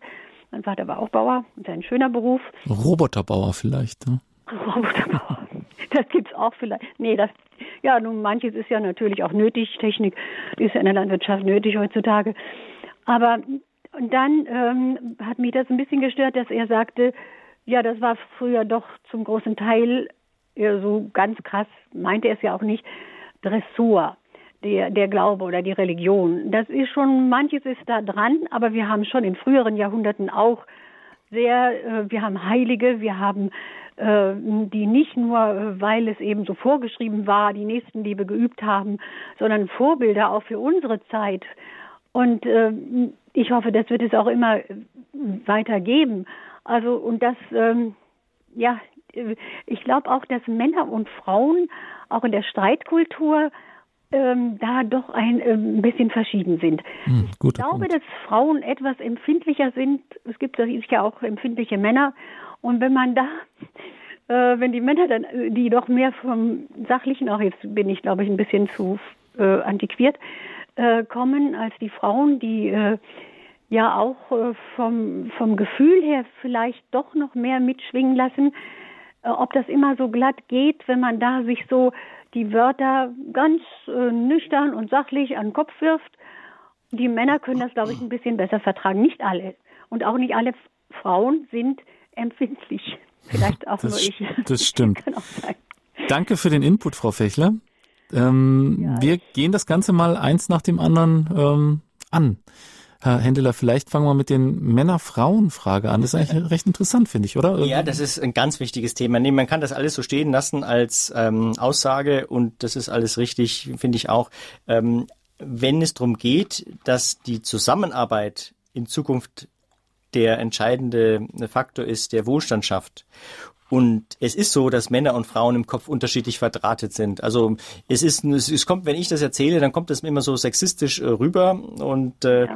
S3: Mein Vater war auch Bauer, ein schöner Beruf.
S1: Roboterbauer vielleicht, ne?
S3: Roboterbauer. Das gibt's auch vielleicht. Nee, das, ja, nun, manches ist ja natürlich auch nötig. Technik ist ja in der Landwirtschaft nötig heutzutage. Aber und dann ähm, hat mich das ein bisschen gestört, dass er sagte, ja, das war früher doch zum großen Teil ja, so ganz krass, meinte er es ja auch nicht, Dressur der, der Glaube oder die Religion. Das ist schon, manches ist da dran, aber wir haben schon in früheren Jahrhunderten auch sehr, äh, wir haben Heilige, wir haben äh, die nicht nur, äh, weil es eben so vorgeschrieben war, die Nächstenliebe geübt haben, sondern Vorbilder auch für unsere Zeit. Und äh, ich hoffe, das wird es auch immer weiter geben. Also, und das, ähm, ja, ich glaube auch, dass Männer und Frauen auch in der Streitkultur ähm, da doch ein ähm, bisschen verschieden sind. Hm, ich glaube, Punkt. dass Frauen etwas empfindlicher sind. Es gibt ja auch empfindliche Männer. Und wenn man da, äh, wenn die Männer dann, die doch mehr vom Sachlichen, auch jetzt bin ich, glaube ich, ein bisschen zu äh, antiquiert, äh, kommen als die Frauen, die äh, ja auch äh, vom, vom Gefühl her vielleicht doch noch mehr mitschwingen lassen, äh, ob das immer so glatt geht, wenn man da sich so die Wörter ganz äh, nüchtern und sachlich an den Kopf wirft. Die Männer können das, glaube ich, ein bisschen besser vertragen. Nicht alle. Und auch nicht alle Frauen sind empfindlich. Vielleicht auch
S1: das,
S3: nur ich.
S1: Das stimmt. Danke für den Input, Frau Fechler. Ähm, ja, wir gehen das Ganze mal eins nach dem anderen ähm, an. Herr Händeler, vielleicht fangen wir mit den Männer-Frauen-Frage an. Das ist eigentlich recht interessant, finde ich, oder?
S2: Ja, das ist ein ganz wichtiges Thema. Nee, man kann das alles so stehen lassen als ähm, Aussage und das ist alles richtig, finde ich auch. Ähm, wenn es darum geht, dass die Zusammenarbeit in Zukunft der entscheidende Faktor ist, der Wohlstand schafft und es ist so, dass Männer und Frauen im Kopf unterschiedlich verdrahtet sind. Also es ist, es kommt, wenn ich das erzähle, dann kommt das immer so sexistisch äh, rüber und äh,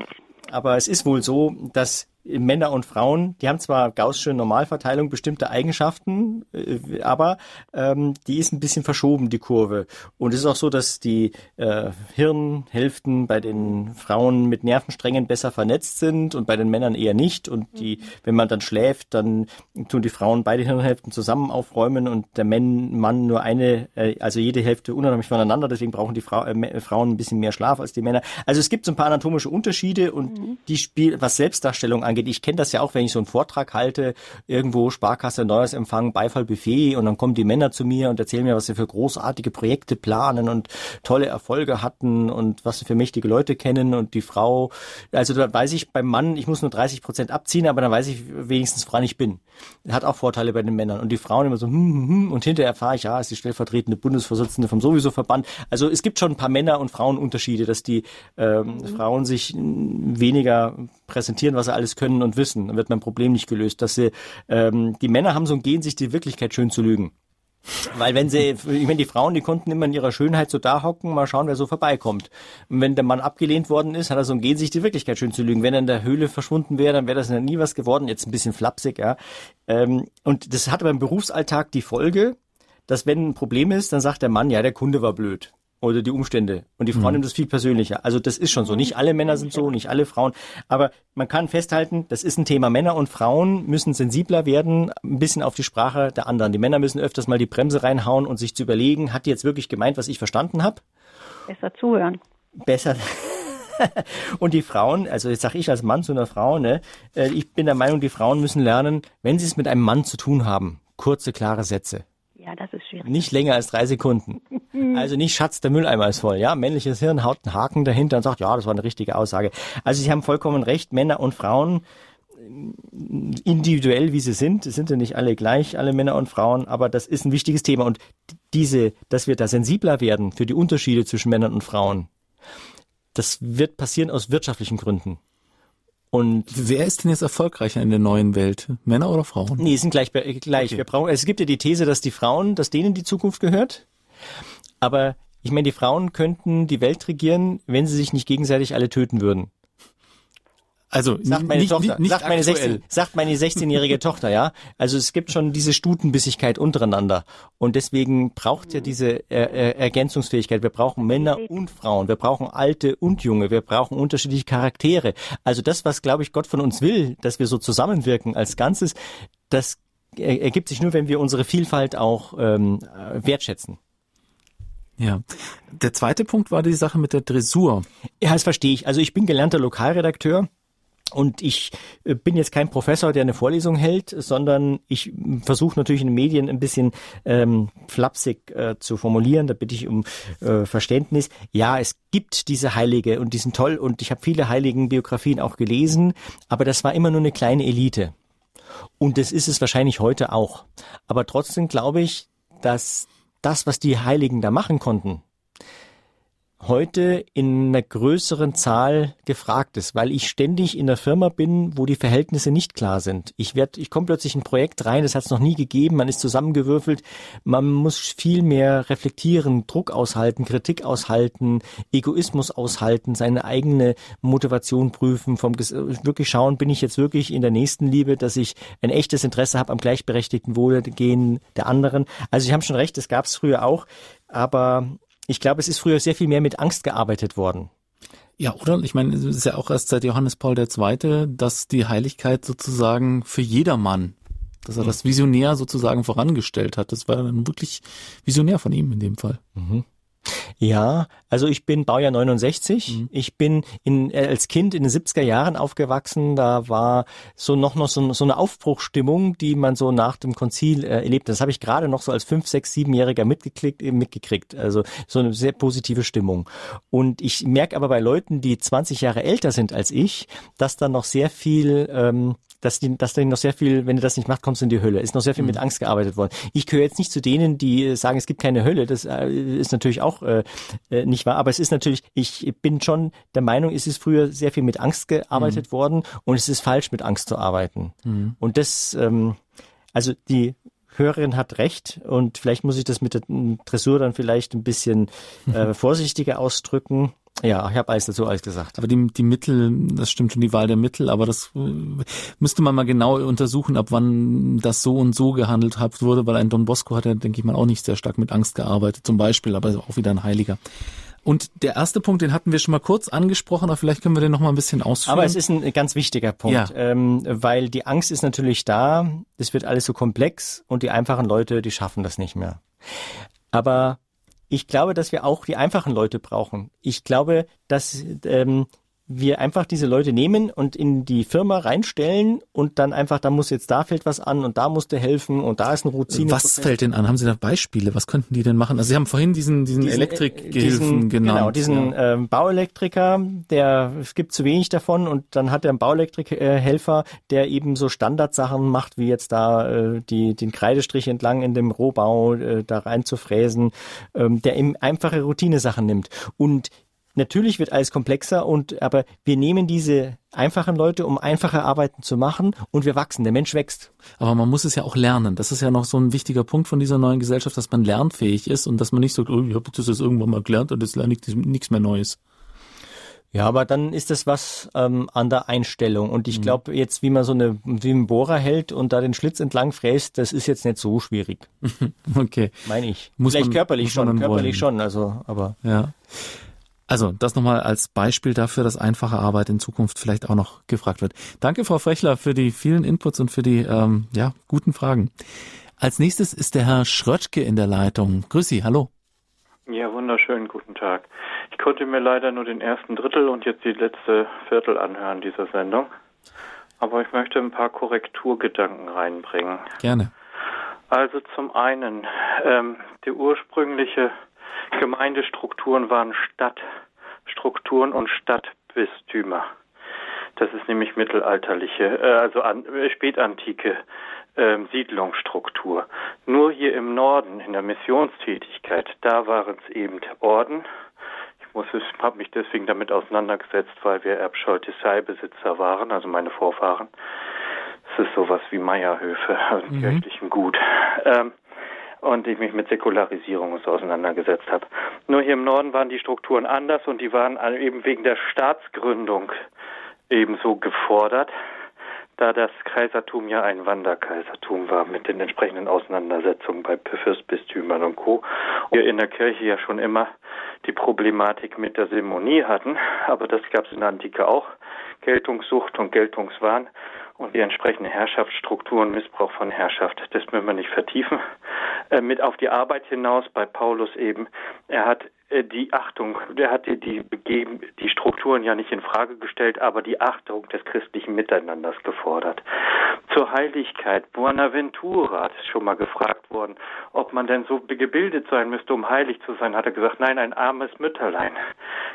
S2: aber es ist wohl so, dass Männer und Frauen, die haben zwar gaußsche Normalverteilung bestimmte Eigenschaften, äh, aber ähm, die ist ein bisschen verschoben, die Kurve. Und es ist auch so, dass die äh, Hirnhälften bei den Frauen mit Nervensträngen besser vernetzt sind und bei den Männern eher nicht. Und die, wenn man dann schläft, dann tun die Frauen beide Hirnhälften zusammen aufräumen und der Mann, nur eine, äh, also jede Hälfte unabhängig voneinander. Deswegen brauchen die Frau, äh, Frauen ein bisschen mehr Schlaf als die Männer. Also es gibt so ein paar anatomische Unterschiede und mhm. die Spiel, was Selbstdarstellung angeht. Ich kenne das ja auch, wenn ich so einen Vortrag halte, irgendwo Sparkasse, Neujahrsempfang, Beifallbuffet und dann kommen die Männer zu mir und erzählen mir, was sie für großartige Projekte planen und tolle Erfolge hatten und was sie für mächtige Leute kennen und die Frau, also da weiß ich beim Mann, ich muss nur 30 Prozent abziehen, aber dann weiß ich wenigstens, woran ich bin. Hat auch Vorteile bei den Männern und die Frauen immer so hm, hm, hm, und hinterher erfahre ich, ja, ist die stellvertretende Bundesvorsitzende vom sowieso Verband. Also es gibt schon ein paar Männer und Frauenunterschiede, dass die ähm, mhm. Frauen sich weniger präsentieren, was sie alles können und wissen. Dann wird mein Problem nicht gelöst. Dass sie, ähm, die Männer haben so ein Gen, sich die Wirklichkeit schön zu lügen. Weil wenn sie, ich meine, die Frauen, die konnten immer in ihrer Schönheit so da hocken, mal schauen, wer so vorbeikommt. Und wenn der Mann abgelehnt worden ist, hat er so ein Gen, sich die Wirklichkeit schön zu lügen. Wenn er in der Höhle verschwunden wäre, dann wäre das nie was geworden. Jetzt ein bisschen flapsig, ja. Ähm, und das hat aber im Berufsalltag die Folge, dass wenn ein Problem ist, dann sagt der Mann, ja, der Kunde war blöd oder die Umstände. Und die Frau mhm. nimmt das viel persönlicher. Also das ist schon so. Nicht alle Männer sind so, nicht alle Frauen. Aber man kann festhalten, das ist ein Thema. Männer und Frauen müssen sensibler werden, ein bisschen auf die Sprache der anderen. Die Männer müssen öfters mal die Bremse reinhauen und sich zu überlegen, hat die jetzt wirklich gemeint, was ich verstanden habe?
S3: Besser zuhören.
S2: Besser. und die Frauen, also jetzt sage ich als Mann zu einer Frau, ne, äh, ich bin der Meinung, die Frauen müssen lernen, wenn sie es mit einem Mann zu tun haben, kurze, klare Sätze.
S3: Ja, das ist schwierig.
S2: Nicht länger als drei Sekunden. Also nicht Schatz, der Mülleimer ist voll. Ja, männliches Hirn haut einen Haken dahinter und sagt, ja, das war eine richtige Aussage. Also Sie haben vollkommen recht, Männer und Frauen individuell, wie sie sind, sind ja nicht alle gleich, alle Männer und Frauen, aber das ist ein wichtiges Thema und diese, dass wir da sensibler werden für die Unterschiede zwischen Männern und Frauen, das wird passieren aus wirtschaftlichen Gründen.
S1: Und wer ist denn jetzt erfolgreicher in der neuen Welt? Männer oder Frauen?
S2: Nee, sind gleich. gleich. Okay. Wir brauchen, es gibt ja die These, dass die Frauen, dass denen die Zukunft gehört. Aber ich meine, die Frauen könnten die Welt regieren, wenn sie sich nicht gegenseitig alle töten würden. Also sagt meine nicht, Tochter, nicht, sagt, meine 16, sagt meine 16-jährige Tochter, ja. Also es gibt schon diese Stutenbissigkeit untereinander und deswegen braucht ja diese er er Ergänzungsfähigkeit. Wir brauchen Männer und Frauen, wir brauchen alte und junge, wir brauchen unterschiedliche Charaktere. Also das, was glaube ich Gott von uns will, dass wir so zusammenwirken als Ganzes, das ergibt sich nur, wenn wir unsere Vielfalt auch ähm, wertschätzen.
S1: Ja. Der zweite Punkt war die Sache mit der Dressur.
S2: Ja, das verstehe ich. Also ich bin gelernter Lokalredakteur und ich äh, bin jetzt kein Professor, der eine Vorlesung hält, sondern ich versuche natürlich in den Medien ein bisschen ähm, flapsig äh, zu formulieren. Da bitte ich um äh, Verständnis. Ja, es gibt diese Heilige und die sind toll und ich habe viele heiligen Biografien auch gelesen, aber das war immer nur eine kleine Elite. Und das ist es wahrscheinlich heute auch. Aber trotzdem glaube ich, dass das, was die Heiligen da machen konnten, heute in einer größeren Zahl gefragt ist, weil ich ständig in der Firma bin, wo die Verhältnisse nicht klar sind. Ich werde, ich komme plötzlich in ein Projekt rein, das hat es noch nie gegeben, man ist zusammengewürfelt, man muss viel mehr reflektieren, Druck aushalten, Kritik aushalten, Egoismus aushalten, seine eigene Motivation prüfen, vom wirklich schauen, bin ich jetzt wirklich in der nächsten Liebe, dass ich ein echtes Interesse habe am gleichberechtigten Wohlergehen der anderen. Also Sie haben schon recht, das gab es früher auch, aber ich glaube, es ist früher sehr viel mehr mit Angst gearbeitet worden.
S1: Ja, oder? Ich meine, es ist ja auch erst seit Johannes Paul II., dass die Heiligkeit sozusagen für jedermann, dass er mhm. das visionär sozusagen vorangestellt hat. Das war dann wirklich visionär von ihm in dem Fall. Mhm.
S2: Ja, also ich bin Baujahr 69. Mhm. Ich bin in, äh, als Kind in den 70er Jahren aufgewachsen. Da war so noch, noch so, so eine Aufbruchstimmung, die man so nach dem Konzil äh, erlebt. Das habe ich gerade noch so als fünf, sechs, siebenjähriger mitgekriegt, äh, mitgekriegt. Also so eine sehr positive Stimmung. Und ich merke aber bei Leuten, die 20 Jahre älter sind als ich, dass da noch sehr viel ähm, dass die, dass denen noch sehr viel, wenn du das nicht machst, kommst du in die Hölle. Ist noch sehr viel mhm. mit Angst gearbeitet worden. Ich gehöre jetzt nicht zu denen, die sagen, es gibt keine Hölle. Das äh, ist natürlich auch äh, äh, nicht wahr. Aber es ist natürlich, ich bin schon der Meinung, es ist früher sehr viel mit Angst gearbeitet mhm. worden und es ist falsch, mit Angst zu arbeiten. Mhm. Und das, ähm, also die Hörerin hat recht und vielleicht muss ich das mit der Dressur dann vielleicht ein bisschen äh, vorsichtiger ausdrücken. Ja, ich habe alles dazu alles gesagt.
S1: Aber die, die Mittel, das stimmt schon, die Wahl der Mittel, aber das äh, müsste man mal genau untersuchen, ab wann das so und so gehandelt wurde, weil ein Don Bosco hat ja, denke ich mal, auch nicht sehr stark mit Angst gearbeitet, zum Beispiel, aber auch wieder ein Heiliger. Und der erste Punkt, den hatten wir schon mal kurz angesprochen, aber vielleicht können wir den noch mal ein bisschen ausführen.
S2: Aber es ist ein ganz wichtiger Punkt, ja. ähm, weil die Angst ist natürlich da, es wird alles so komplex und die einfachen Leute, die schaffen das nicht mehr. Aber ich glaube, dass wir auch die einfachen Leute brauchen. Ich glaube, dass ähm, wir einfach diese Leute nehmen und in die Firma reinstellen und dann einfach, da muss jetzt da fällt was an und da musst du helfen und da ist ein Routine.
S1: Was fällt denn an? Haben Sie da Beispiele? Was könnten die denn machen? Also Sie haben vorhin diesen, diesen, diesen Elektrikgehilfen genannt.
S2: Genau, diesen ja. äh, Bauelektriker, der, es gibt zu wenig davon und dann hat er einen Bauelektrikhelfer, der eben so Standardsachen macht, wie jetzt da äh, die, den Kreidestrich entlang in dem Rohbau äh, da rein zu fräsen, ähm, der eben einfache Routinesachen nimmt. Und Natürlich wird alles komplexer und aber wir nehmen diese einfachen Leute, um einfache Arbeiten zu machen und wir wachsen. Der Mensch wächst.
S1: Aber man muss es ja auch lernen. Das ist ja noch so ein wichtiger Punkt von dieser neuen Gesellschaft, dass man lernfähig ist und dass man nicht sagt, oh, ich habe das jetzt irgendwann mal gelernt und jetzt lerne ich nichts mehr Neues.
S2: Ja, aber dann ist das was ähm, an der Einstellung. Und ich mhm. glaube, jetzt, wie man so eine, wie einen Bohrer hält und da den Schlitz entlang fräst, das ist jetzt nicht so schwierig.
S1: okay.
S2: Meine ich.
S1: Muss Vielleicht man, körperlich schon,
S2: körperlich wollen. schon, also, aber.
S1: Ja. Also das nochmal als Beispiel dafür, dass einfache Arbeit in Zukunft vielleicht auch noch gefragt wird. Danke, Frau Frechler, für die vielen Inputs und für die ähm, ja, guten Fragen. Als nächstes ist der Herr Schröttke in der Leitung. Grüß Sie, hallo.
S4: Ja, wunderschönen guten Tag. Ich konnte mir leider nur den ersten Drittel und jetzt die letzte Viertel anhören dieser Sendung. Aber ich möchte ein paar Korrekturgedanken reinbringen.
S1: Gerne.
S4: Also zum einen, ähm, die ursprüngliche Gemeindestrukturen waren Stadtstrukturen und Stadtbistümer. Das ist nämlich mittelalterliche, äh, also an, äh, spätantike äh, Siedlungsstruktur. Nur hier im Norden in der Missionstätigkeit, da waren es eben Orden. Ich muss es, habe mich deswegen damit auseinandergesetzt, weil wir Erbscholtisei-Besitzer waren, also meine Vorfahren. Es ist sowas wie Meierhöfe, also mhm. kirchlichen Gut. Ähm, und ich mich mit Säkularisierung so auseinandergesetzt habe. Nur hier im Norden waren die Strukturen anders und die waren eben wegen der Staatsgründung ebenso gefordert, da das Kaisertum ja ein Wanderkaisertum war mit den entsprechenden Auseinandersetzungen bei Fürstbistümern und Co. Wir in der Kirche ja schon immer die Problematik mit der Simonie hatten, aber das gab es in der Antike auch, Geltungssucht und Geltungswahn und die entsprechenden Herrschaftsstrukturen, Missbrauch von Herrschaft, das müssen wir nicht vertiefen. Äh, mit auf die Arbeit hinaus bei Paulus eben. Er hat die Achtung, der hat die, die, Strukturen ja nicht in Frage gestellt, aber die Achtung des christlichen Miteinanders gefordert. Zur Heiligkeit, Buonaventura, das ist schon mal gefragt worden, ob man denn so gebildet sein müsste, um heilig zu sein, hat er gesagt, nein, ein armes Mütterlein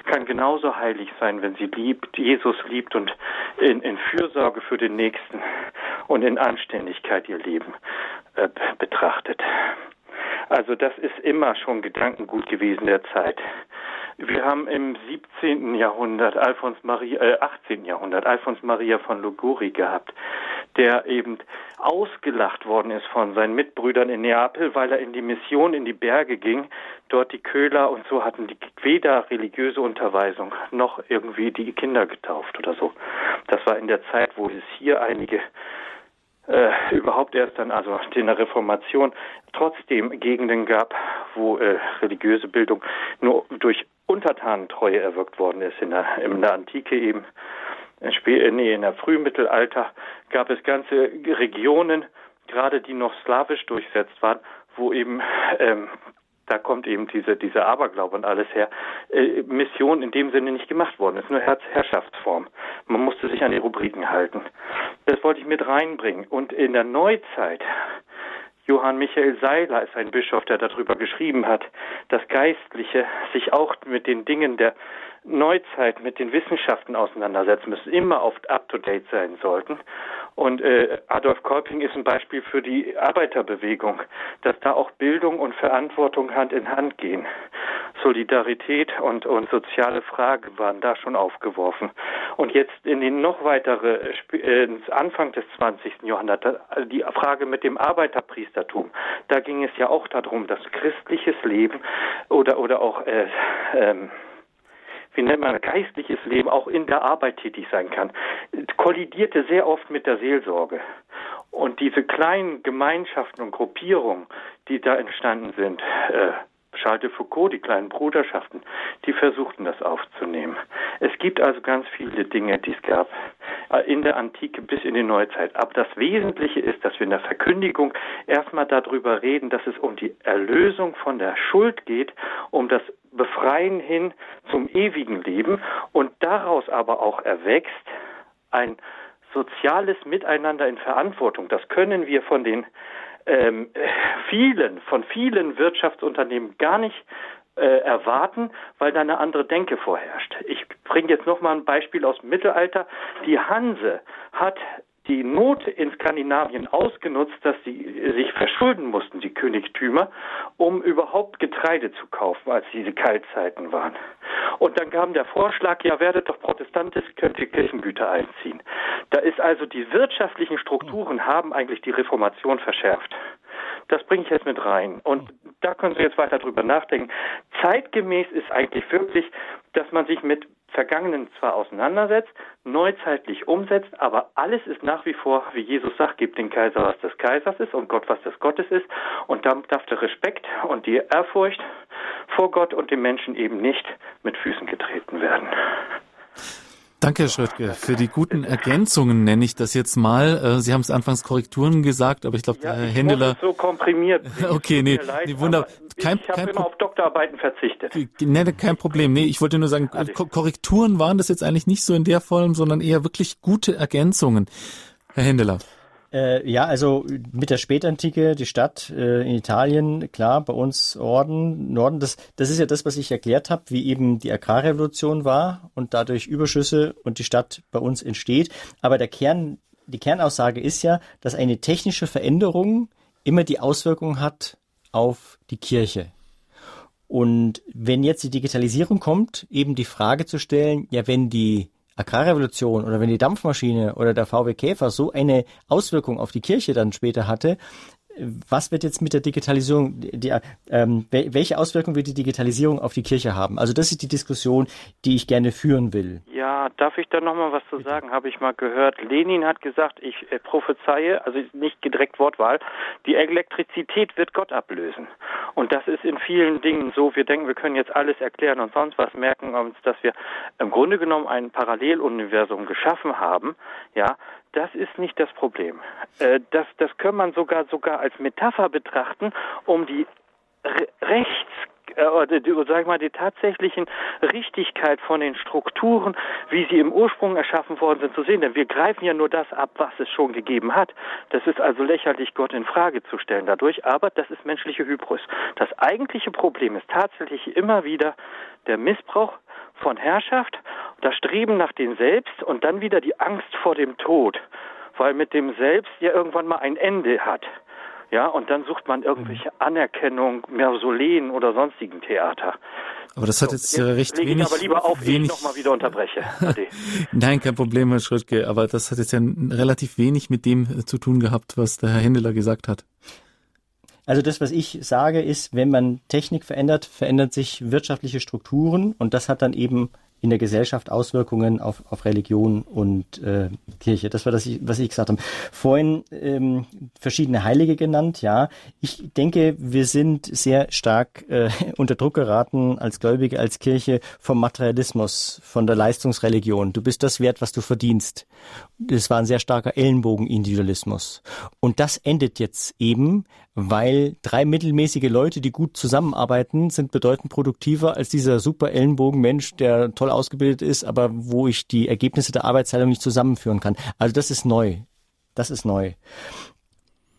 S4: kann genauso heilig sein, wenn sie liebt, Jesus liebt und in, in Fürsorge für den Nächsten und in Anständigkeit ihr Leben äh, betrachtet. Also das ist immer schon Gedankengut gewesen der Zeit. Wir haben im 17. Jahrhundert Alfons Maria, äh, 18. Jahrhundert Alfons Maria von Luguri gehabt, der eben ausgelacht worden ist von seinen Mitbrüdern in Neapel, weil er in die Mission in die Berge ging. Dort die Köhler und so hatten die weder religiöse Unterweisung noch irgendwie die Kinder getauft oder so. Das war in der Zeit, wo es hier einige äh, überhaupt erst dann, also in der Reformation, trotzdem Gegenden gab, wo äh, religiöse Bildung nur durch Untertanentreue erwirkt worden ist. In der, in der Antike eben, in, Spä äh, nee, in der Frühmittelalter gab es ganze Regionen, gerade die noch slawisch durchsetzt waren, wo eben ähm, da kommt eben diese, diese Aberglaube und alles her, äh, Mission in dem Sinne nicht gemacht worden ist, nur Herz Herrschaftsform. Man musste sich an die Rubriken halten. Das wollte ich mit reinbringen. Und in der Neuzeit, Johann Michael Seiler ist ein Bischof, der darüber geschrieben hat, dass Geistliche sich auch mit den Dingen der Neuzeit mit den Wissenschaften auseinandersetzen müssen, immer oft up-to-date sein sollten. Und äh, Adolf Kolping ist ein Beispiel für die Arbeiterbewegung, dass da auch Bildung und Verantwortung Hand in Hand gehen. Solidarität und, und soziale Fragen waren da schon aufgeworfen. Und jetzt in den noch weitere, äh, Anfang des 20. Jahrhunderts, die Frage mit dem Arbeiterpriestertum, da ging es ja auch darum, dass christliches Leben oder, oder auch äh, ähm, wie nennt man geistliches Leben auch in der Arbeit tätig sein kann, kollidierte sehr oft mit der Seelsorge. Und diese kleinen Gemeinschaften und Gruppierungen, die da entstanden sind, äh, Charles de Foucault, die kleinen Bruderschaften, die versuchten das aufzunehmen. Es gibt also ganz viele Dinge, die es gab äh, in der Antike bis in die Neuzeit. Aber das Wesentliche ist, dass wir in der Verkündigung erstmal darüber reden, dass es um die Erlösung von der Schuld geht, um das Befreien hin zum ewigen Leben und daraus aber auch erwächst ein soziales Miteinander in Verantwortung. Das können wir von den ähm, vielen, von vielen Wirtschaftsunternehmen gar nicht äh, erwarten, weil da eine andere Denke vorherrscht. Ich bringe jetzt noch mal ein Beispiel aus dem Mittelalter. Die Hanse hat die Not in Skandinavien ausgenutzt, dass sie sich verschulden mussten, die Königtümer, um überhaupt Getreide zu kaufen, als diese Kaltzeiten waren. Und dann kam der Vorschlag, ja, werdet doch protestantisch, könnt ihr Kirchengüter einziehen. Da ist also die wirtschaftlichen Strukturen haben eigentlich die Reformation verschärft. Das bringe ich jetzt mit rein. Und da können Sie jetzt weiter drüber nachdenken. Zeitgemäß ist eigentlich wirklich, dass man sich mit Vergangenen zwar auseinandersetzt, neuzeitlich umsetzt, aber alles ist nach wie vor, wie Jesus sagt, gibt den Kaiser, was des Kaisers ist und Gott, was des Gottes ist. Und dann darf der Respekt und die Ehrfurcht vor Gott und dem Menschen eben nicht mit Füßen getreten werden.
S1: Danke, Herr Schröttke, für die guten Ergänzungen nenne ich das jetzt mal. Äh, Sie haben es anfangs Korrekturen gesagt, aber ich glaube, ja, Herr Händeler...
S4: so komprimiert.
S1: okay, nee, leid, nee wunderbar.
S4: Kein, ich habe immer auf Doktorarbeiten verzichtet.
S1: Nee, kein Problem. Nee, ich wollte nur sagen, Ko Korrekturen waren das jetzt eigentlich nicht so in der Form, sondern eher wirklich gute Ergänzungen. Herr Händeler.
S2: Äh, ja, also mit der Spätantike, die Stadt äh, in Italien, klar, bei uns Orden, Norden, das, das ist ja das, was ich erklärt habe, wie eben die Agrarrevolution war und dadurch Überschüsse und die Stadt bei uns entsteht. Aber der Kern, die Kernaussage ist ja, dass eine technische Veränderung immer die Auswirkung hat auf die Kirche. Und wenn jetzt die Digitalisierung kommt, eben die Frage zu stellen, ja, wenn die Agrarrevolution oder wenn die Dampfmaschine oder der VW Käfer so eine Auswirkung auf die Kirche dann später hatte, was wird jetzt mit der Digitalisierung, die, ähm, welche Auswirkungen wird die Digitalisierung auf die Kirche haben? Also das ist die Diskussion, die ich gerne führen will.
S4: Ja, darf ich da nochmal was zu sagen? Habe ich mal gehört. Lenin hat gesagt, ich äh, prophezeie, also nicht direkt Wortwahl, die Elektrizität wird Gott ablösen. Und das ist in vielen Dingen so. Wir denken, wir können jetzt alles erklären und sonst was, merken uns, dass wir im Grunde genommen ein Paralleluniversum geschaffen haben, ja, das ist nicht das Problem. Äh, das, das kann man sogar sogar als Metapher betrachten, um die Rechts äh, oder die, sag ich mal, die tatsächlichen Richtigkeit von den Strukturen, wie sie im Ursprung erschaffen worden sind, zu sehen. Denn wir greifen ja nur das ab, was es schon gegeben hat. Das ist also lächerlich, Gott in Frage zu stellen dadurch, aber das ist menschliche Hybris. Das eigentliche Problem ist tatsächlich immer wieder der Missbrauch von Herrschaft, das Streben nach dem Selbst und dann wieder die Angst vor dem Tod, weil mit dem Selbst ja irgendwann mal ein Ende hat. Ja, und dann sucht man irgendwelche Anerkennung, Mausoleen oder sonstigen Theater.
S1: Aber das hat so, jetzt, jetzt recht wenig.
S4: Ich aber lieber auf, wenig, ich nochmal wieder unterbreche.
S1: Nein, kein Problem, Herr Schröttke. Aber das hat jetzt ja relativ wenig mit dem zu tun gehabt, was der Herr Händeler gesagt hat.
S2: Also das, was ich sage, ist, wenn man Technik verändert, verändert sich wirtschaftliche Strukturen und das hat dann eben in der Gesellschaft Auswirkungen auf, auf Religion und äh, Kirche. Das war das, was ich gesagt habe. Vorhin ähm, verschiedene Heilige genannt, ja. Ich denke, wir sind sehr stark äh, unter Druck geraten als Gläubige, als Kirche vom Materialismus, von der Leistungsreligion. Du bist das wert, was du verdienst. Das war ein sehr starker Ellenbogenindividualismus. Und das endet jetzt eben, weil drei mittelmäßige Leute, die gut zusammenarbeiten, sind bedeutend produktiver als dieser super Ellenbogenmensch, der toll ausgebildet ist, aber wo ich die Ergebnisse der Arbeitsteilung nicht zusammenführen kann. Also das ist neu. Das ist neu.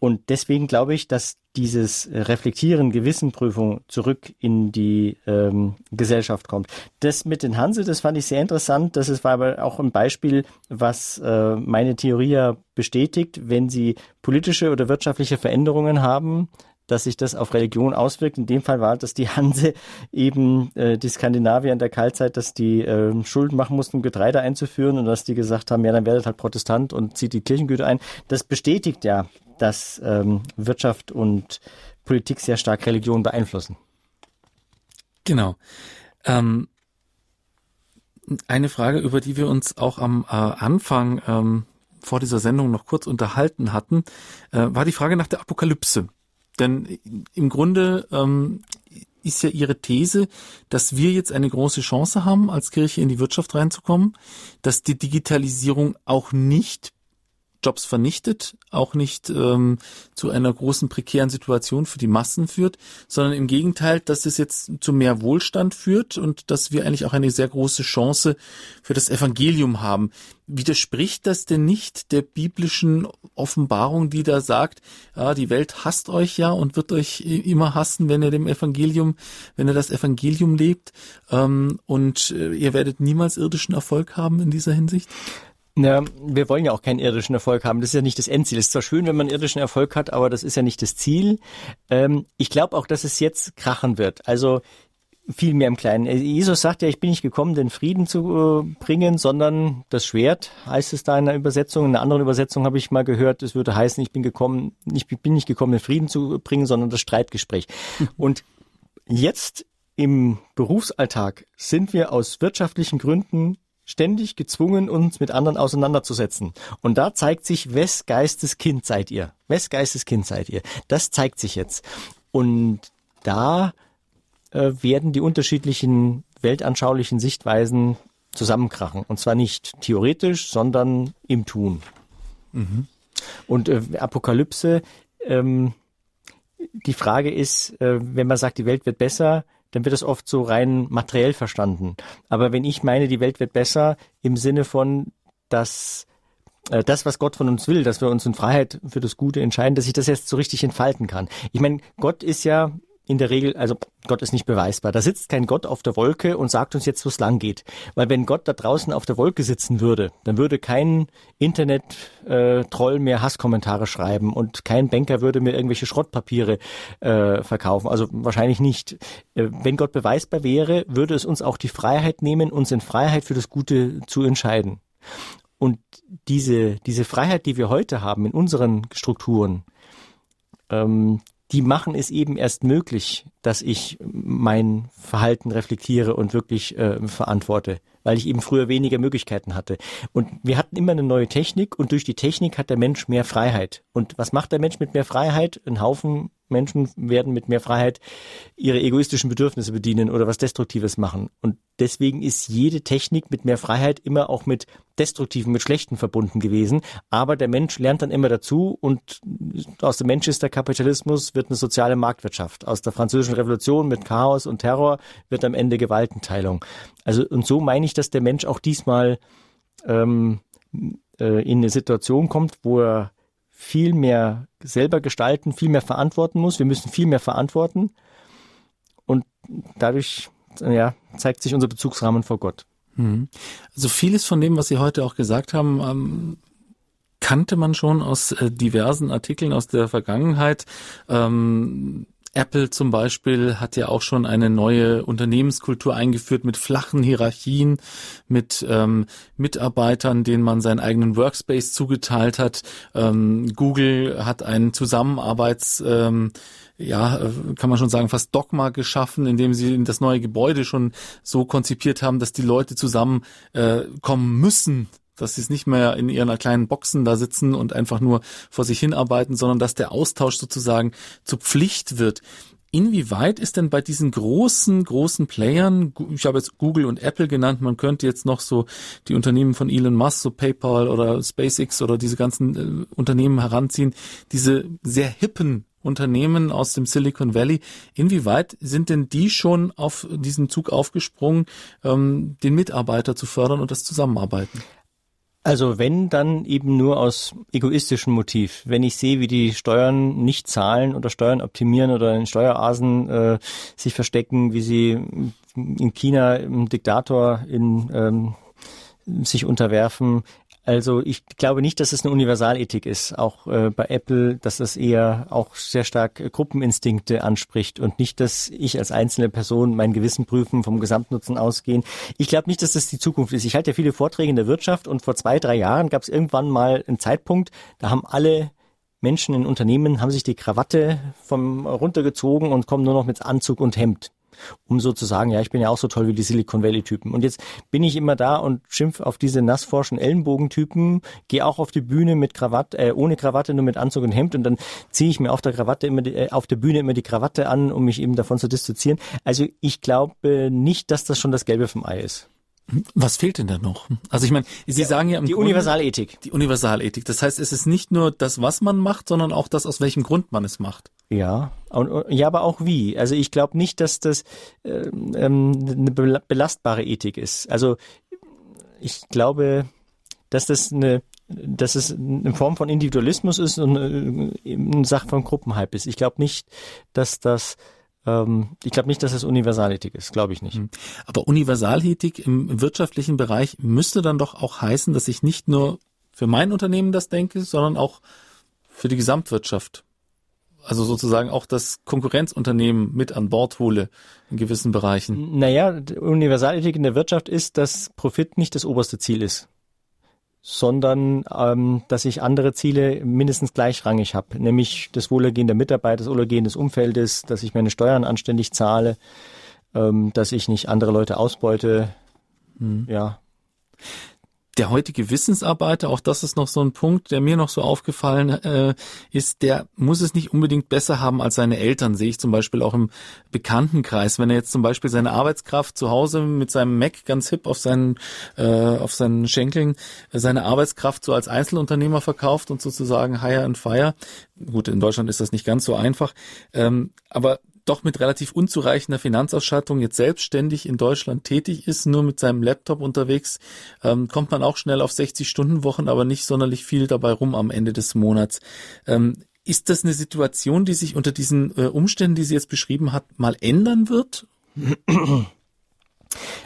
S2: Und deswegen glaube ich, dass dieses Reflektieren, Gewissenprüfung zurück in die ähm, Gesellschaft kommt. Das mit den Hanse, das fand ich sehr interessant. Das ist, war aber auch ein Beispiel, was äh, meine Theorie ja bestätigt. Wenn Sie politische oder wirtschaftliche Veränderungen haben, dass sich das auf Religion auswirkt. In dem Fall war, dass die Hanse eben äh, die Skandinavier in der Kaltzeit, dass die äh, Schulden machen mussten, um Getreide einzuführen und dass die gesagt haben, ja, dann werdet halt Protestant und zieht die Kirchengüter ein. Das bestätigt ja dass ähm, Wirtschaft und Politik sehr stark Religion beeinflussen.
S1: Genau. Ähm, Eine Frage, über die wir uns auch am äh, Anfang ähm, vor dieser Sendung noch kurz unterhalten hatten, äh, war die Frage nach der Apokalypse. Denn im Grunde ähm, ist ja Ihre These, dass wir jetzt eine große Chance haben, als Kirche in die Wirtschaft reinzukommen, dass die Digitalisierung auch nicht Jobs vernichtet, auch nicht ähm, zu einer großen prekären Situation für die Massen führt, sondern im Gegenteil, dass es jetzt zu mehr Wohlstand führt und dass wir eigentlich auch eine sehr große Chance für das Evangelium haben. Widerspricht das denn nicht der biblischen Offenbarung, die da sagt, ja, die Welt hasst euch ja und wird euch immer hassen, wenn ihr dem Evangelium, wenn ihr das Evangelium lebt ähm, und äh, ihr werdet niemals irdischen Erfolg haben in dieser Hinsicht?
S2: Ja, wir wollen ja auch keinen irdischen Erfolg haben. Das ist ja nicht das Endziel. Es ist zwar schön, wenn man irdischen Erfolg hat, aber das ist ja nicht das Ziel. Ähm, ich glaube auch, dass es jetzt krachen wird. Also viel mehr im Kleinen. Jesus sagt ja, ich bin nicht gekommen, den Frieden zu äh, bringen, sondern das Schwert, heißt es da in einer Übersetzung. In einer anderen Übersetzung habe ich mal gehört, es würde heißen, ich bin gekommen, ich bin nicht gekommen, den Frieden zu bringen, sondern das Streitgespräch. Und jetzt im Berufsalltag sind wir aus wirtschaftlichen Gründen ständig gezwungen, uns mit anderen auseinanderzusetzen. Und da zeigt sich, wes Geistes Kind seid ihr? Wes Geistes Kind seid ihr? Das zeigt sich jetzt. Und da äh, werden die unterschiedlichen weltanschaulichen Sichtweisen zusammenkrachen. Und zwar nicht theoretisch, sondern im Tun. Mhm. Und äh, Apokalypse, ähm, die Frage ist, äh, wenn man sagt, die Welt wird besser, dann wird es oft so rein materiell verstanden. Aber wenn ich meine, die Welt wird besser im Sinne von, dass äh, das, was Gott von uns will, dass wir uns in Freiheit für das Gute entscheiden, dass ich das jetzt so richtig entfalten kann. Ich meine, Gott ist ja in der Regel, also Gott ist nicht beweisbar. Da sitzt kein Gott auf der Wolke und sagt uns jetzt, wo es lang geht. Weil wenn Gott da draußen auf der Wolke sitzen würde, dann würde kein Internet-Troll äh, mehr Hasskommentare schreiben und kein Banker würde mir irgendwelche Schrottpapiere äh, verkaufen. Also wahrscheinlich nicht. Äh, wenn Gott beweisbar wäre, würde es uns auch die Freiheit nehmen, uns in Freiheit für das Gute zu entscheiden. Und diese, diese Freiheit, die wir heute haben in unseren Strukturen, ähm, die machen es eben erst möglich, dass ich mein Verhalten reflektiere und wirklich äh, verantworte, weil ich eben früher weniger Möglichkeiten hatte. Und wir hatten immer eine neue Technik und durch die Technik hat der Mensch mehr Freiheit. Und was macht der Mensch mit mehr Freiheit? Ein Haufen Menschen werden mit mehr Freiheit ihre egoistischen Bedürfnisse bedienen oder was Destruktives machen. Und deswegen ist jede Technik mit mehr Freiheit immer auch mit Destruktiven, mit Schlechten verbunden gewesen. Aber der Mensch lernt dann immer dazu und aus dem Mensch ist der Kapitalismus, wird eine soziale Marktwirtschaft. Aus der französischen Revolution mit Chaos und Terror wird am Ende Gewaltenteilung. Also und so meine ich, dass der Mensch auch diesmal ähm, äh, in eine Situation kommt, wo er viel mehr selber gestalten, viel mehr verantworten muss. Wir müssen viel mehr verantworten. Und dadurch ja, zeigt sich unser Bezugsrahmen vor Gott.
S1: Mhm. Also vieles von dem, was Sie heute auch gesagt haben, ähm, kannte man schon aus äh, diversen Artikeln aus der Vergangenheit. Ähm, Apple zum Beispiel hat ja auch schon eine neue Unternehmenskultur eingeführt mit flachen Hierarchien, mit ähm, Mitarbeitern, denen man seinen eigenen Workspace zugeteilt hat. Ähm, Google hat einen Zusammenarbeits ähm, ja, äh, kann man schon sagen, fast Dogma geschaffen, indem sie das neue Gebäude schon so konzipiert haben, dass die Leute zusammen äh, müssen, dass sie es nicht mehr in ihren kleinen Boxen da sitzen und einfach nur vor sich hinarbeiten, sondern dass der Austausch sozusagen zur Pflicht wird. Inwieweit ist denn bei diesen großen, großen Playern, ich habe jetzt Google und Apple genannt, man könnte jetzt noch so die Unternehmen von Elon Musk, so PayPal oder SpaceX oder diese ganzen äh, Unternehmen heranziehen, diese sehr hippen Unternehmen aus dem Silicon Valley, inwieweit sind denn die schon auf diesen Zug aufgesprungen, ähm, den Mitarbeiter zu fördern und das Zusammenarbeiten?
S2: Also wenn, dann eben nur aus egoistischem Motiv. Wenn ich sehe, wie die Steuern nicht zahlen oder Steuern optimieren oder in Steuerasen äh, sich verstecken, wie sie in China im Diktator in ähm, sich unterwerfen, also ich glaube nicht, dass es eine Universalethik ist, auch äh, bei Apple, dass es eher auch sehr stark äh, Gruppeninstinkte anspricht und nicht, dass ich als einzelne Person mein Gewissen prüfen, vom Gesamtnutzen ausgehen. Ich glaube nicht, dass das die Zukunft ist. Ich halte ja viele Vorträge in der Wirtschaft und vor zwei, drei Jahren gab es irgendwann mal einen Zeitpunkt, da haben alle Menschen in Unternehmen haben sich die Krawatte vom runtergezogen und kommen nur noch mit Anzug und Hemd. Um so zu sagen, ja, ich bin ja auch so toll wie die Silicon Valley Typen. Und jetzt bin ich immer da und schimpf auf diese nassforschen Ellenbogentypen, gehe auch auf die Bühne mit Krawatte, äh, ohne Krawatte, nur mit Anzug und Hemd und dann ziehe ich mir auf der Krawatte immer die, äh, auf der Bühne immer die Krawatte an, um mich eben davon zu dissoziieren. Also ich glaube nicht, dass das schon das Gelbe vom Ei ist.
S1: Was fehlt denn da noch? Also ich meine, Sie ja, sagen ja
S2: im die Grunde, Universalethik.
S1: Die Universalethik. Das heißt, es ist nicht nur das, was man macht, sondern auch das, aus welchem Grund man es macht.
S2: Ja, und, ja, aber auch wie. Also ich glaube nicht, dass das ähm, eine belastbare Ethik ist. Also ich glaube, dass das eine dass es eine Form von Individualismus ist und eine, eine Sache von Gruppenhype ist. Ich glaube nicht, dass das ähm, ich glaube nicht, dass es Universalethik ist, glaube ich nicht. Hm.
S1: Aber Universalethik im wirtschaftlichen Bereich müsste dann doch auch heißen, dass ich nicht nur für mein Unternehmen das denke, sondern auch für die Gesamtwirtschaft. Also sozusagen auch das Konkurrenzunternehmen mit an Bord hole in gewissen Bereichen.
S2: Naja, Universalethik in der Wirtschaft ist, dass Profit nicht das oberste Ziel ist sondern ähm, dass ich andere Ziele mindestens gleichrangig habe, nämlich das Wohlergehen der Mitarbeiter, das Wohlergehen des Umfeldes, dass ich meine Steuern anständig zahle, ähm, dass ich nicht andere Leute ausbeute.
S1: Hm. Ja der heutige Wissensarbeiter, auch das ist noch so ein Punkt, der mir noch so aufgefallen äh, ist, der muss es nicht unbedingt besser haben als seine Eltern, sehe ich zum Beispiel auch im Bekanntenkreis. Wenn er jetzt zum Beispiel seine Arbeitskraft zu Hause mit seinem Mac ganz hip auf seinen, äh, auf seinen Schenkeln äh, seine Arbeitskraft so als Einzelunternehmer verkauft und sozusagen hire and fire. Gut, in Deutschland ist das nicht ganz so einfach. Ähm, aber doch mit relativ unzureichender Finanzausstattung jetzt selbstständig in Deutschland tätig ist, nur mit seinem Laptop unterwegs, ähm, kommt man auch schnell auf 60-Stunden-Wochen, aber nicht sonderlich viel dabei rum am Ende des Monats. Ähm, ist das eine Situation, die sich unter diesen äh, Umständen, die sie jetzt beschrieben hat, mal ändern wird?